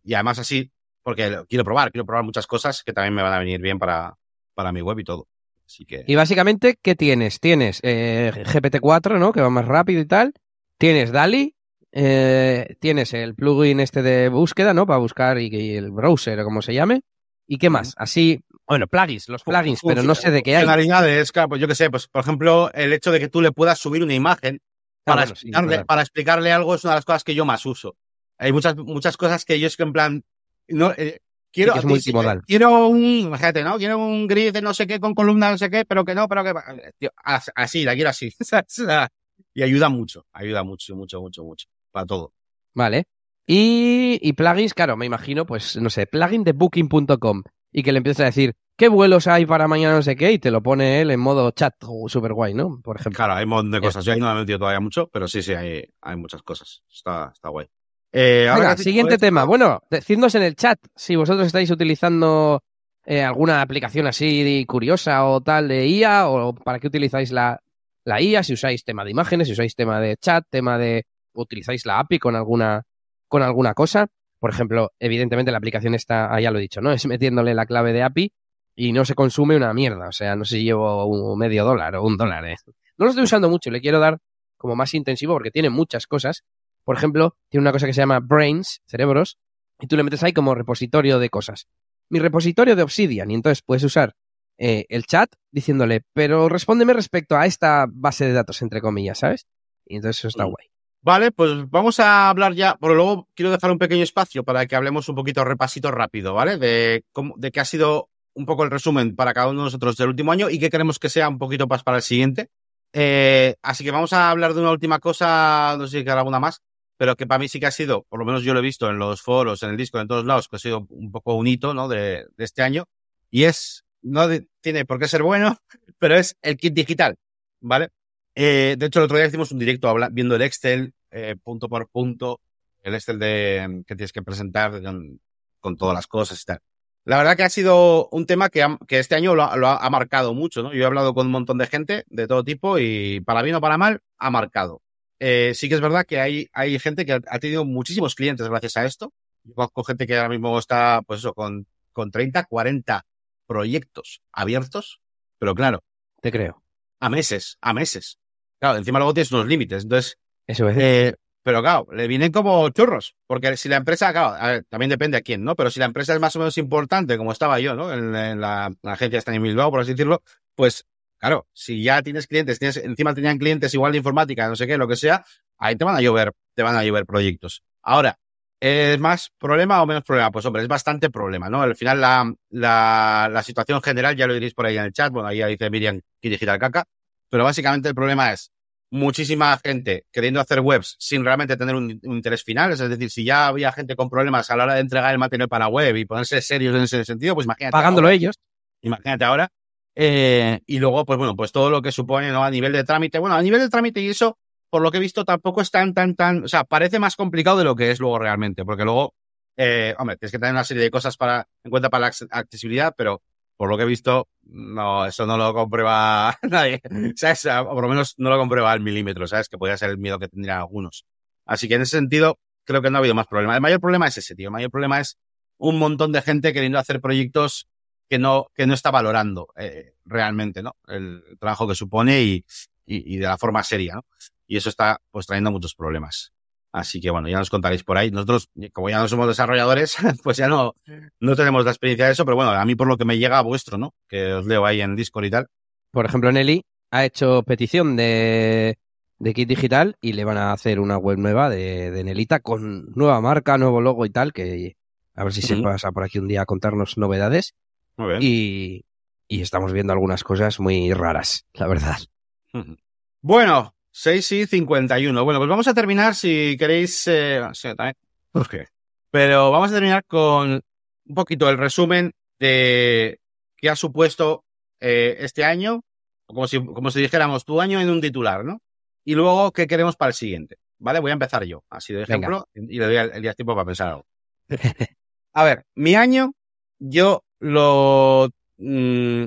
y además así, porque quiero probar, quiero probar muchas cosas que también me van a venir bien para, para mi web y todo. Así que, Y básicamente, ¿qué tienes? Tienes eh, GPT-4, ¿no? Que va más rápido y tal. Tienes DALI. eh, tienes el plugin este de búsqueda, ¿no? Para buscar y, y el browser o como se llame. ¿Y qué más? Así, bueno, plugins, los plugins, pero no sé de qué hay. Funcionalidades, claro, pues yo qué sé, pues por ejemplo, el hecho de que tú le puedas subir una imagen Ah, para, bueno, explicarle, para explicarle algo es una de las cosas que yo más uso. Hay muchas, muchas cosas que yo es que en plan, no, eh, quiero, Sí, es multimodal. quiero un, imagínate, ¿no? Quiero un grid de no sé qué con columna no sé qué, pero que no, pero que, tío, as- así, la quiero así. y ayuda mucho, ayuda mucho, mucho, mucho, mucho, para todo. Vale. Y, y plugins, claro, me imagino, pues, no sé, plugin de booking.com y que le empieces a decir qué vuelos hay para mañana no sé qué y te lo pone él en modo chat super guay, ¿no? Por ejemplo. Claro, hay un montón de cosas. Yo ahí no me he metido todavía mucho, pero sí, sí, hay, hay muchas cosas. Está, está guay. Eh, ahora Venga, siguiente tema. Bueno, decidnos en el chat si vosotros estáis utilizando eh, alguna aplicación así curiosa o tal de IA o para qué utilizáis la, la IA, si usáis tema de imágenes, si usáis tema de chat, tema de utilizáis la API con alguna con alguna cosa. Por ejemplo, evidentemente la aplicación está, ah, ya lo he dicho, ¿no? Es metiéndole la clave de API y no se consume una mierda. O sea, no sé si llevo un medio dólar o un dólar, ¿eh? No lo estoy usando mucho, le quiero dar como más intensivo porque tiene muchas cosas. Por ejemplo, tiene una cosa que se llama Brains, cerebros, y tú le metes ahí como repositorio de cosas. Mi repositorio de Obsidian, y entonces puedes usar eh, el chat diciéndole, pero respóndeme respecto a esta base de datos, entre comillas, ¿sabes? Y entonces eso está Mm. guay. Vale, pues vamos a hablar ya, pero luego quiero dejar un pequeño espacio para que hablemos un poquito repasito rápido, ¿vale? De cómo, de qué ha sido un poco el resumen para cada uno de nosotros del último año y qué queremos que sea un poquito más para el siguiente. Eh, así que vamos a hablar de una última cosa, no sé si queda alguna más, pero que para mí sí que ha sido, por lo menos yo lo he visto en los foros, en el disco, en todos lados, que ha sido un poco un hito, ¿no? De, de este año. Y es, no de- tiene por qué ser bueno, pero es el kit digital, ¿vale? Eh, de hecho, el otro día hicimos un directo viendo el Excel, eh, punto por punto, el Excel de, que tienes que presentar con, con todas las cosas y tal. La verdad que ha sido un tema que, ha- que este año lo, ha- lo ha, ha marcado mucho, ¿no? Yo he hablado con un montón de gente de todo tipo y para bien o para mal ha marcado. Eh, sí que es verdad que hay, hay gente que ha, tenido muchísimos clientes gracias a esto. Yo conozco gente que ahora mismo está, pues eso, con, con 30, 40 proyectos abiertos, pero claro, Te creo. a meses, a meses. Claro, encima luego tienes unos límites. Entonces, Eso es. eh, pero claro, le vienen como churros. Porque si la empresa, claro, a ver, también depende a quién, ¿no? Pero si la empresa es más o menos importante, como estaba yo, ¿no? En, en la, la agencia está en Bilbao, por así decirlo, pues, claro, si ya tienes clientes, tienes, encima tenían clientes igual de informática, no sé qué, lo que sea, ahí te van a llover, te van a llover proyectos. Ahora, ¿es más problema o menos problema? Pues hombre, es bastante problema, ¿no? Al final la, la, la situación general, ya lo diréis por ahí en el chat, bueno, ahí ya dice Miriam que digital caca, pero básicamente el problema es muchísima gente queriendo hacer webs sin realmente tener un, un interés final, es decir, si ya había gente con problemas a la hora de entregar el material para web y ponerse serios en ese sentido, pues imagínate. Pagándolo ahora. ellos. Imagínate ahora. Eh, y luego, pues bueno, pues todo lo que supone, ¿no? A nivel de trámite. Bueno, a nivel de trámite y eso, por lo que he visto, tampoco es tan, tan, tan, o sea, parece más complicado de lo que es luego realmente, porque luego, eh, hombre, tienes que tener una serie de cosas para, en cuenta para la accesibilidad, pero por lo que he visto, no, eso no lo comprueba nadie, ¿sabes? O por lo menos no lo comprueba al milímetro, ¿sabes? Que podría ser el miedo que tendrían algunos. Así que en ese sentido, creo que no ha habido más problema. El mayor problema es ese, tío. El mayor problema es un montón de gente queriendo hacer proyectos que no, que no está valorando eh, realmente, ¿no? El trabajo que supone y, y, de la forma seria, ¿no? Y eso está, pues, trayendo muchos problemas. Así que bueno, ya nos contaréis por ahí. Nosotros, como ya no somos desarrolladores, pues ya no, no tenemos la experiencia de eso, pero bueno, a mí por lo que me llega a vuestro, ¿no? Que os leo ahí en Discord y tal. Por ejemplo, Nelly ha hecho petición de, de Kit Digital y le van a hacer una web nueva de, de Nelita con nueva marca, nuevo logo y tal, que a ver si se pasa por aquí un día a contarnos novedades. Muy bien. Y, y estamos viendo algunas cosas muy raras, la verdad. Bueno, 6 y 51. Bueno, pues vamos a terminar, si queréis, eh, ¿Por qué? Pero vamos a terminar con un poquito el resumen de qué ha supuesto eh, este año, como si, como si dijéramos tu año en un titular, ¿no? Y luego qué queremos para el siguiente. ¿Vale? Voy a empezar yo, así de ejemplo, y le doy el, día tiempo para pensar algo. a ver, mi año, yo lo mm,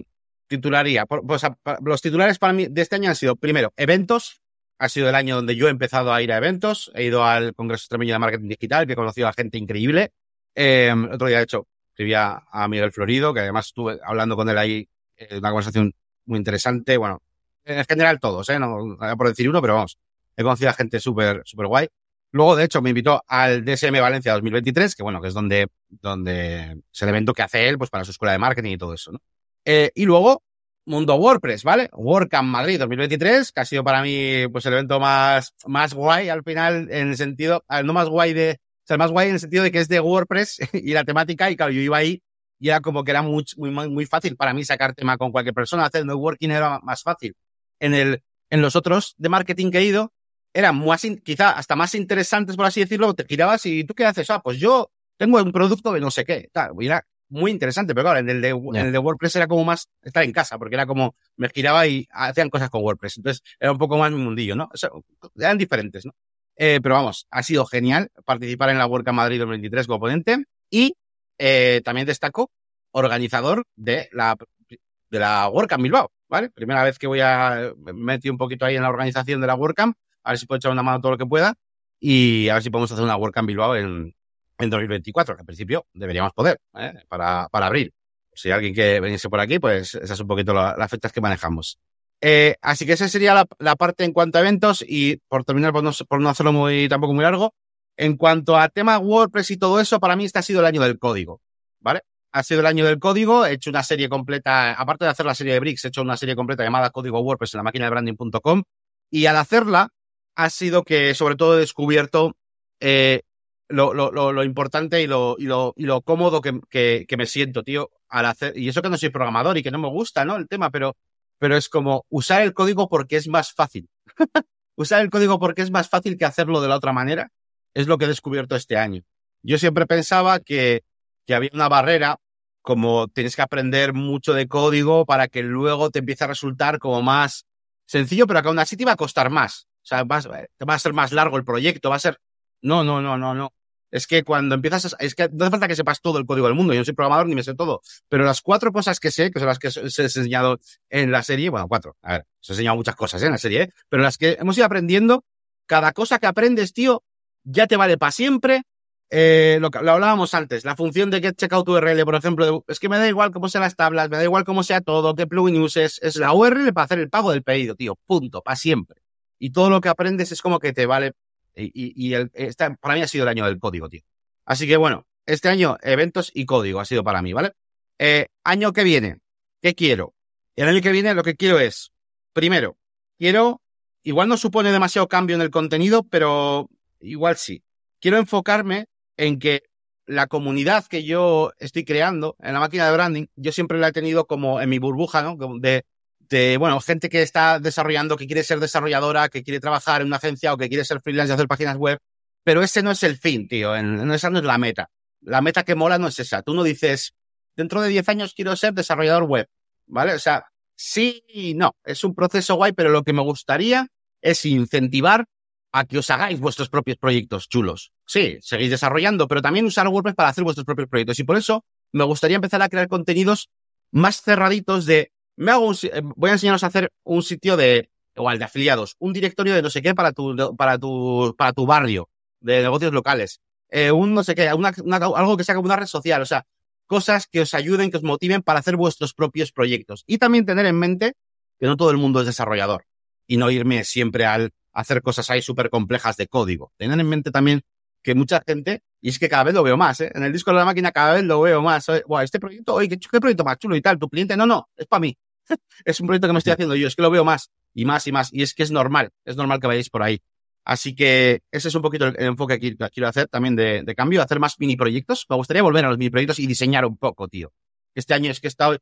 titularía. Pues, los titulares para mí de este año han sido, primero, eventos. Ha sido el año donde yo he empezado a ir a eventos. He ido al Congreso Extremeño de Marketing Digital, que he conocido a gente increíble. Eh, otro día, de hecho, escribí a, Miguel Florido, que además estuve hablando con él ahí, eh, una conversación muy interesante. Bueno, en general todos, ¿eh? No, no por decir uno, pero vamos, he conocido a gente súper, súper guay. Luego, de hecho, me invitó al DSM Valencia 2023, que bueno, que es donde, donde es el evento que hace él, pues para su escuela de marketing y todo eso. Eh, y luego, Mundo WordPress, ¿vale? WordCamp Madrid 2023, que ha sido para mí, pues, el evento más, más guay al final, en el sentido, no más guay de, o sea, más guay en el sentido de que es de WordPress y la temática, y claro, yo iba ahí y era como que era muy, muy, muy fácil para mí sacar tema con cualquier persona, hacer networking era más fácil. En el, en los otros de marketing que he ido, eran más, quizá hasta más interesantes, por así decirlo, te girabas y tú qué haces, ah, pues yo tengo un producto de no sé qué, tal, era muy interesante, pero claro, en el, de, en el de WordPress era como más estar en casa, porque era como me giraba y hacían cosas con WordPress. Entonces era un poco más mi mundillo, ¿no? eran diferentes, ¿no? Eh, pero vamos, ha sido genial participar en la WordCamp Madrid 2023 como ponente y eh, también destaco organizador de la, de la WordCamp Bilbao, ¿vale? Primera vez que voy a meter un poquito ahí en la organización de la WordCamp, a ver si puedo echar una mano todo lo que pueda y a ver si podemos hacer una WordCamp Bilbao en, en 2024, que al principio deberíamos poder, ¿eh? para, para abril. Si alguien que veniese por aquí, pues esas son un poquito las fechas que manejamos. Eh, así que esa sería la, la, parte en cuanto a eventos y por terminar, por no, por no hacerlo muy, tampoco muy largo, en cuanto a tema WordPress y todo eso, para mí este ha sido el año del código, ¿vale? Ha sido el año del código, he hecho una serie completa, aparte de hacer la serie de Bricks, he hecho una serie completa llamada Código WordPress en la máquina de branding.com y al hacerla ha sido que sobre todo he descubierto eh, lo, importante y lo, cómodo que, me siento, tío, al hacer, y eso que no soy programador y que no me gusta, ¿no? El tema, pero, pero es como usar el código porque es más fácil. usar el código porque es más fácil que hacerlo de la otra manera, es lo que he descubierto este año. Yo siempre pensaba que, que había una barrera, como tienes que aprender mucho de código para que luego te empiece a resultar como más sencillo, pero que aún así te iba a costar más. O sea, va, va a ser más largo el proyecto, va a ser no, no, no, no, no. Es que cuando empiezas, a, es que no hace falta que sepas todo el código del mundo. Yo no soy programador ni me sé todo. Pero las cuatro cosas que sé, que son las que os he enseñado en la serie, bueno, cuatro. A ver, os he enseñado muchas cosas ¿eh? en la serie, ¿eh? pero las que hemos ido aprendiendo, cada cosa que aprendes, tío, ya te vale para siempre. Eh, lo, lo hablábamos antes, la función de get checkout URL, por ejemplo, es que me da igual cómo sean las tablas, me da igual cómo sea todo, qué plugin uses, es la URL para hacer el pago del pedido, tío, punto, para siempre. Y todo lo que aprendes es como que te vale y, el, para mí ha sido el año del código, tío. Así que bueno, este año eventos y código ha sido para mí, ¿vale? Eh, año que viene, ¿qué quiero? El año que viene lo que quiero es, primero, quiero, igual no supone demasiado cambio en el contenido, pero igual sí. Quiero enfocarme en que la comunidad que yo estoy creando en la máquina de branding, yo siempre la he tenido como en mi burbuja, ¿no? De, bueno, gente que está desarrollando, que quiere ser desarrolladora, que quiere trabajar en una agencia o que quiere ser freelance y hacer páginas web. Pero ese no es el fin, tío. esa no es la meta. La meta que mola no es esa. Tú no dices, dentro de 10 años quiero ser desarrollador web. ¿Vale? O sea, sí y no. Es un proceso guay, pero lo que me gustaría es incentivar a que os hagáis vuestros propios proyectos chulos. Sí, seguís desarrollando, pero también usar WordPress para hacer vuestros propios proyectos. Y por eso me gustaría empezar a crear contenidos más cerraditos de, me hago un, eh, voy a enseñaros a hacer un sitio de, igual, de afiliados, un directorio de no sé qué para tu, para tu, para tu barrio, de negocios locales, eh, un no sé qué, una, algo que sea como una red social, o sea, cosas que os ayuden, que os motiven para hacer vuestros propios proyectos. Y también tener en mente que no todo el mundo es desarrollador y no irme siempre al hacer cosas ahí súper complejas de código. Tener en mente también que mucha gente, y es que cada vez lo veo más, ¿eh? en el disco de la máquina cada vez lo veo más. este proyecto, oye, ¿qué, proyecto más chulo y tal, tu cliente, no, no, es para mí. es un proyecto que me estoy haciendo yo, es que lo veo más y más y más. Y es que es normal, es normal que vayáis por ahí. Así que ese es un poquito el, enfoque que quiero hacer también de, de, cambio, hacer más mini proyectos. Me gustaría volver a los mini proyectos y diseñar un poco, tío. Este año es que he estado,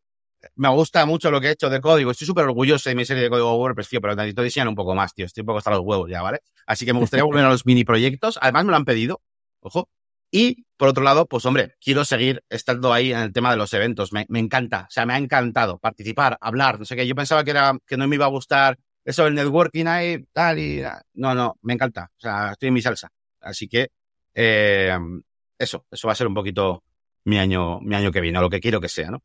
me gusta mucho lo que he hecho de código. Estoy súper orgulloso de mi serie de código WordPress, tío, pero necesito diseñar un poco más, tío. Estoy un poco hasta los huevos ya, ¿vale? Así que me gustaría volver a los mini proyectos. Además me lo han pedido, ojo. Y por otro lado, pues hombre, quiero seguir estando ahí en el tema de los eventos. Me, me encanta, o sea, me ha encantado participar, hablar, no sé qué. Yo pensaba que era que no me iba a gustar eso el networking ahí, tal y... No, no, me encanta. O sea, estoy en mi salsa. Así que, eh, eso, eso va a ser un poquito mi año, mi año que viene, o lo que quiero que sea, ¿no?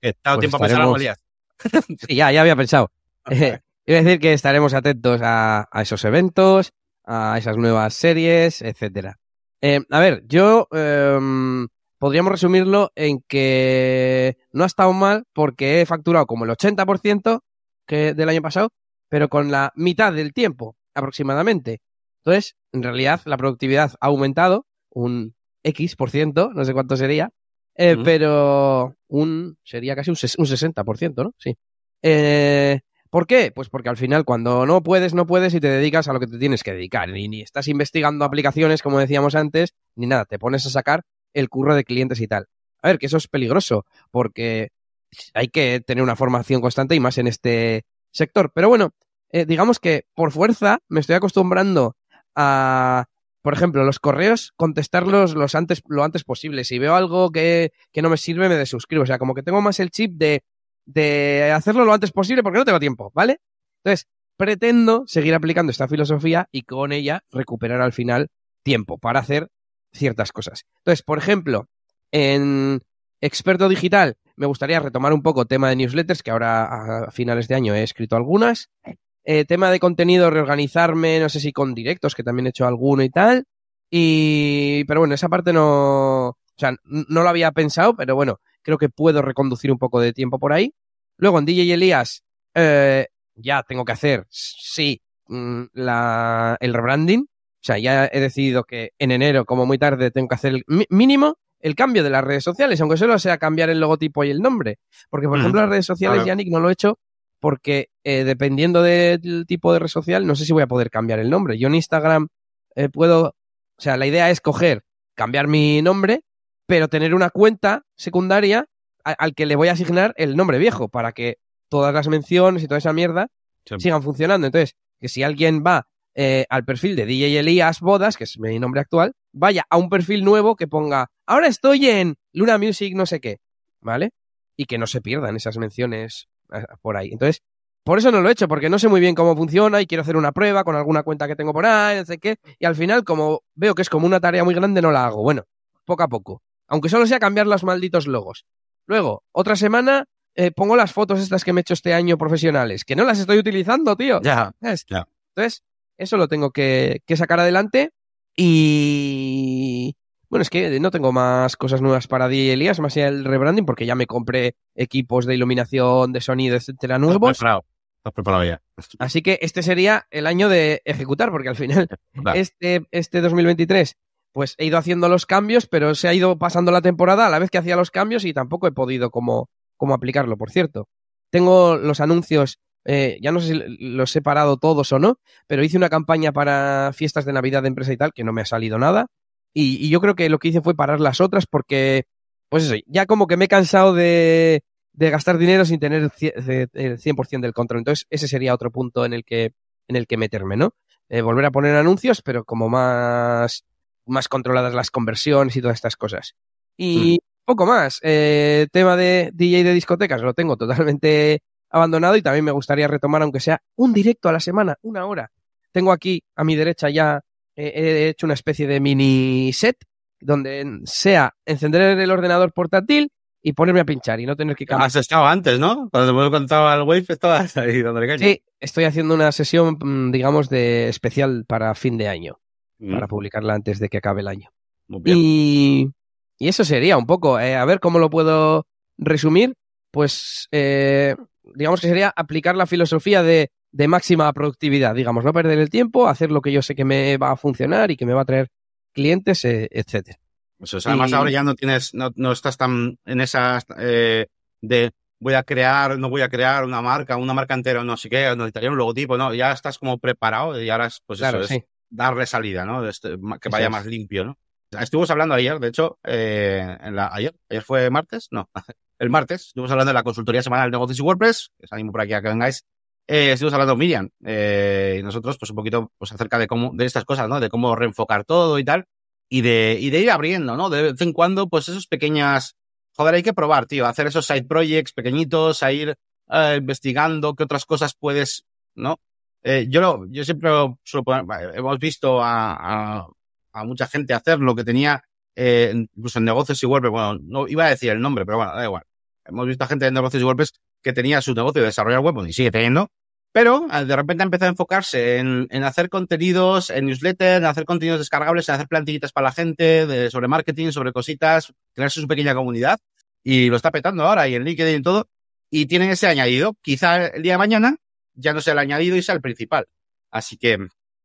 He estado pues tiempo a pensar sí, ya, ya había pensado. Eh, iba a decir que estaremos atentos a, a, esos eventos, a esas nuevas series, etcétera. Eh, a ver, yo em, podríamos resumirlo en que no ha estado mal porque he facturado como el 80% que del año pasado pero con la mitad del tiempo aproximadamente. Entonces, en realidad, la productividad ha aumentado un X por ciento, no sé cuánto sería, eh, pero un sería casi un, un 60%, ¿no? Sí. Eh, ¿Por qué? Pues porque al final cuando no puedes, no puedes y te dedicas a lo que te tienes que dedicar. Y ni estás investigando aplicaciones, como decíamos antes, ni nada. Te pones a sacar el curro de clientes y tal. A ver, que eso es peligroso, porque hay que tener una formación constante y más en este sector. Pero bueno, eh, digamos que por fuerza me estoy acostumbrando a, por ejemplo, los correos, contestarlos los antes, lo antes posible. Si veo algo que, que no me sirve, me desuscribo. O sea, como que tengo más el chip de, de hacerlo lo antes posible porque no tengo tiempo, ¿vale? Entonces, pretendo seguir aplicando esta filosofía y con ella recuperar al final tiempo para hacer ciertas cosas. Entonces, por ejemplo, en experto digital me gustaría retomar un poco tema de newsletters, que ahora a finales de año he escrito algunas. Eh, tema de contenido, reorganizarme, no sé si con directos, que también he hecho alguno y tal. Y, pero bueno, esa parte no, sea, no lo había pensado, pero bueno, creo que puedo reconducir un poco de tiempo por ahí. Luego en DJ Elías, eh, ya tengo que hacer, sí, mm, la, el rebranding. O sea, ya he decidido que en enero, como muy tarde, tengo que hacer el mínimo el cambio de las redes sociales, aunque solo sea cambiar el logotipo y el nombre. Porque, por ejemplo, las redes sociales, Yannick, no lo he hecho porque eh, dependiendo del tipo de red social, no sé si voy a poder cambiar el nombre. Yo en Instagram eh, puedo, o sea, la idea es coger, cambiar mi nombre, pero tener una cuenta secundaria al que le voy a asignar el nombre viejo para que todas las menciones y toda esa mierda sigan funcionando. Entonces, que si alguien va eh, al perfil de DJ Elías Bodas, que es mi nombre actual, vaya a un perfil nuevo que ponga, ahora estoy en Luna Music, no sé qué, ¿vale? Y que no se pierdan esas menciones por ahí. Entonces, por eso no lo he hecho, porque no sé muy bien cómo funciona y quiero hacer una prueba con alguna cuenta que tengo por ahí, no sé qué. Y al final, como veo que es como una tarea muy grande, no la hago. Bueno, poco a poco. Aunque solo sea cambiar los malditos logos. Luego, otra semana, eh, pongo las fotos estas que me he hecho este año profesionales, que no las estoy utilizando, tío. Ya. ya. Entonces, eso lo tengo que, que sacar adelante. Y bueno, es que no tengo más cosas nuevas para DJ Elías, más allá del rebranding, porque ya me compré equipos de iluminación, de sonido, etcétera, nuevos. Estás preparado ya. Así que este sería el año de ejecutar, porque al final, este, este 2023, pues he ido haciendo los cambios, pero se ha ido pasando la temporada a la vez que hacía los cambios y tampoco he podido como, como aplicarlo, por cierto. Tengo los anuncios eh, ya no sé si los he parado todos o no, pero hice una campaña para fiestas de Navidad de empresa y tal, que no me ha salido nada. Y, yo creo que lo que hice fue parar las otras porque, pues eso, ya como que me he cansado de, de gastar dinero sin tener el 100% del control. Entonces, ese sería otro punto en el que, en el que meterme, ¿no? Eh, volver a poner anuncios, pero como más, más controladas las conversiones y todas estas cosas. Y mm. poco más. Eh, tema de DJ de discotecas, lo tengo totalmente abandonado y también me gustaría retomar, aunque sea un directo a la semana, una hora. tengo aquí a mi derecha ya, eh, he hecho una especie de mini set donde sea encender el ordenador portátil y ponerme a pinchar y no tener que cambiar. Has estado antes, ¿no? Cuando hemos contado al Wave estabas ahí dándole caña. Sí, estoy haciendo una sesión, mm, digamos, de especial para fin de año, Mm, para publicarla antes de que acabe el año. muy bien. Y, y eso sería un poco, eh, a ver cómo lo puedo resumir, pues eh, digamos que sería aplicar la filosofía de, de máxima productividad, digamos, no perder el tiempo, hacer lo que yo sé que me va a funcionar y que me va a traer clientes, eh, etcétera. Eso es, además y- ahora ya no tienes, no, no estás tan en esas eh, de voy a crear, no voy a crear una marca, una marca entera, no sé qué, necesitaría un logotipo, no, ya estás como preparado y ahora es, pues Claro, eso, es sí. Darle salida, ¿no? Este, que vaya más limpio, ¿no? Estuvimos hablando ayer, de hecho, eh, en la, ayer, ayer fue martes, no, el martes, estuvimos hablando de la consultoría semanal de negocios y WordPress, que os animo por aquí a que vengáis. Eh, estuvimos hablando Miriam, eh, y nosotros, pues un poquito, pues acerca de cómo, de estas cosas, ¿no? De cómo reenfocar todo y tal y de, y de ir abriendo, ¿no? De vez en cuando, pues esos pequeñas, joder, hay que probar, tío, hacer esos side projects pequeñitos, a ir eh, investigando qué otras cosas puedes, ¿no? Eh, yo, lo- yo siempre lo suelo poner, hemos visto a, a, a mucha gente hacer lo que tenía, eh, incluso en negocios y WordPress, bueno, no iba a decir el nombre, pero bueno, da igual. Hemos visto a gente en negocios y WordPress que tenía su negocio de desarrollar web, bueno, y sigue teniendo, pero eh, de repente ha empezado a enfocarse en, en hacer contenidos, en newsletter, en hacer contenidos descargables, en hacer plantillitas para la gente, de, sobre marketing, sobre cositas, crearse su pequeña comunidad. Y lo está petando ahora, y en LinkedIn y todo. Y tienen ese añadido. Quizá el día de mañana ya no sea el añadido y sea el principal. Así que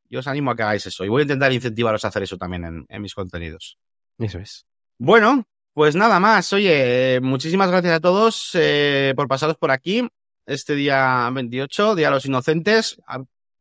yo os animo a que hagáis eso. Y voy a intentar incentivaros a hacer eso también en, en mis contenidos. Eso es. Bueno, pues nada más. Oye, muchísimas gracias a todos eh, por pasaros por aquí este día 28, Día de los Inocentes.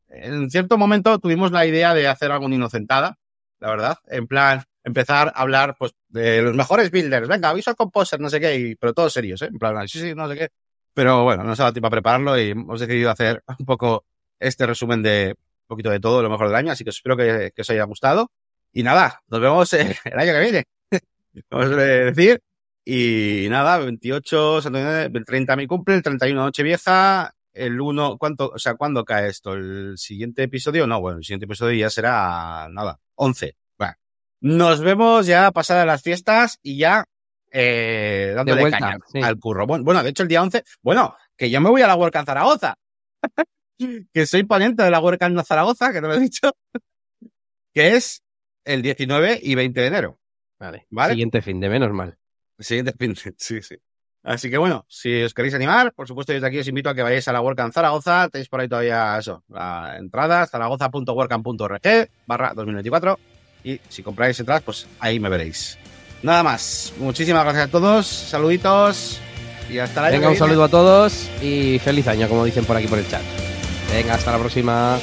En cierto momento tuvimos la idea de hacer alguna inocentada, la verdad. En plan, empezar a hablar pues de los mejores builders. Venga, Visual Composer, no sé qué, y- pero todos serios, ¿eh? En plan, sí, sí, no sé qué. Pero bueno, no se ha dado tiempo a prepararlo y hemos decidido hacer un poco este resumen de un poquito de todo lo mejor del año, así que espero que, que os haya gustado. Y nada, nos vemos el año que viene. Vamos a decir. Y nada, 28, Santo Domingo, el 30 mi cumple, el 31 Nochevieja, el 1, ¿cuánto? O sea, ¿cuándo cae esto? ¿El siguiente episodio? No, bueno, el siguiente episodio ya será, nada, 11. Bueno, nos vemos ya pasadas las fiestas y ya, eh, dándole vuelta, caña sí. al curro. Bueno, de hecho el día 11, bueno, que yo me voy a la WordCamp Zaragoza. que soy ponente de la WordCamp Zaragoza, que no lo he dicho. que es el 19 y 20 de enero. Vale. Vale. Siguiente fin de menos mal. Siguiente fin de- sí, sí. Así que bueno, si os queréis animar, por supuesto, desde aquí os invito a que vayáis a la WordCamp Zaragoza. Tenéis por ahí todavía eso, la entrada, zaragoza.wordcamp.org barra 2024. Y si compráis entradas, pues ahí me veréis. Nada más. Muchísimas gracias a todos. Saluditos. Y hasta la Venga, un saludo a todos y feliz año, como dicen por aquí por el chat. Venga, hasta la próxima.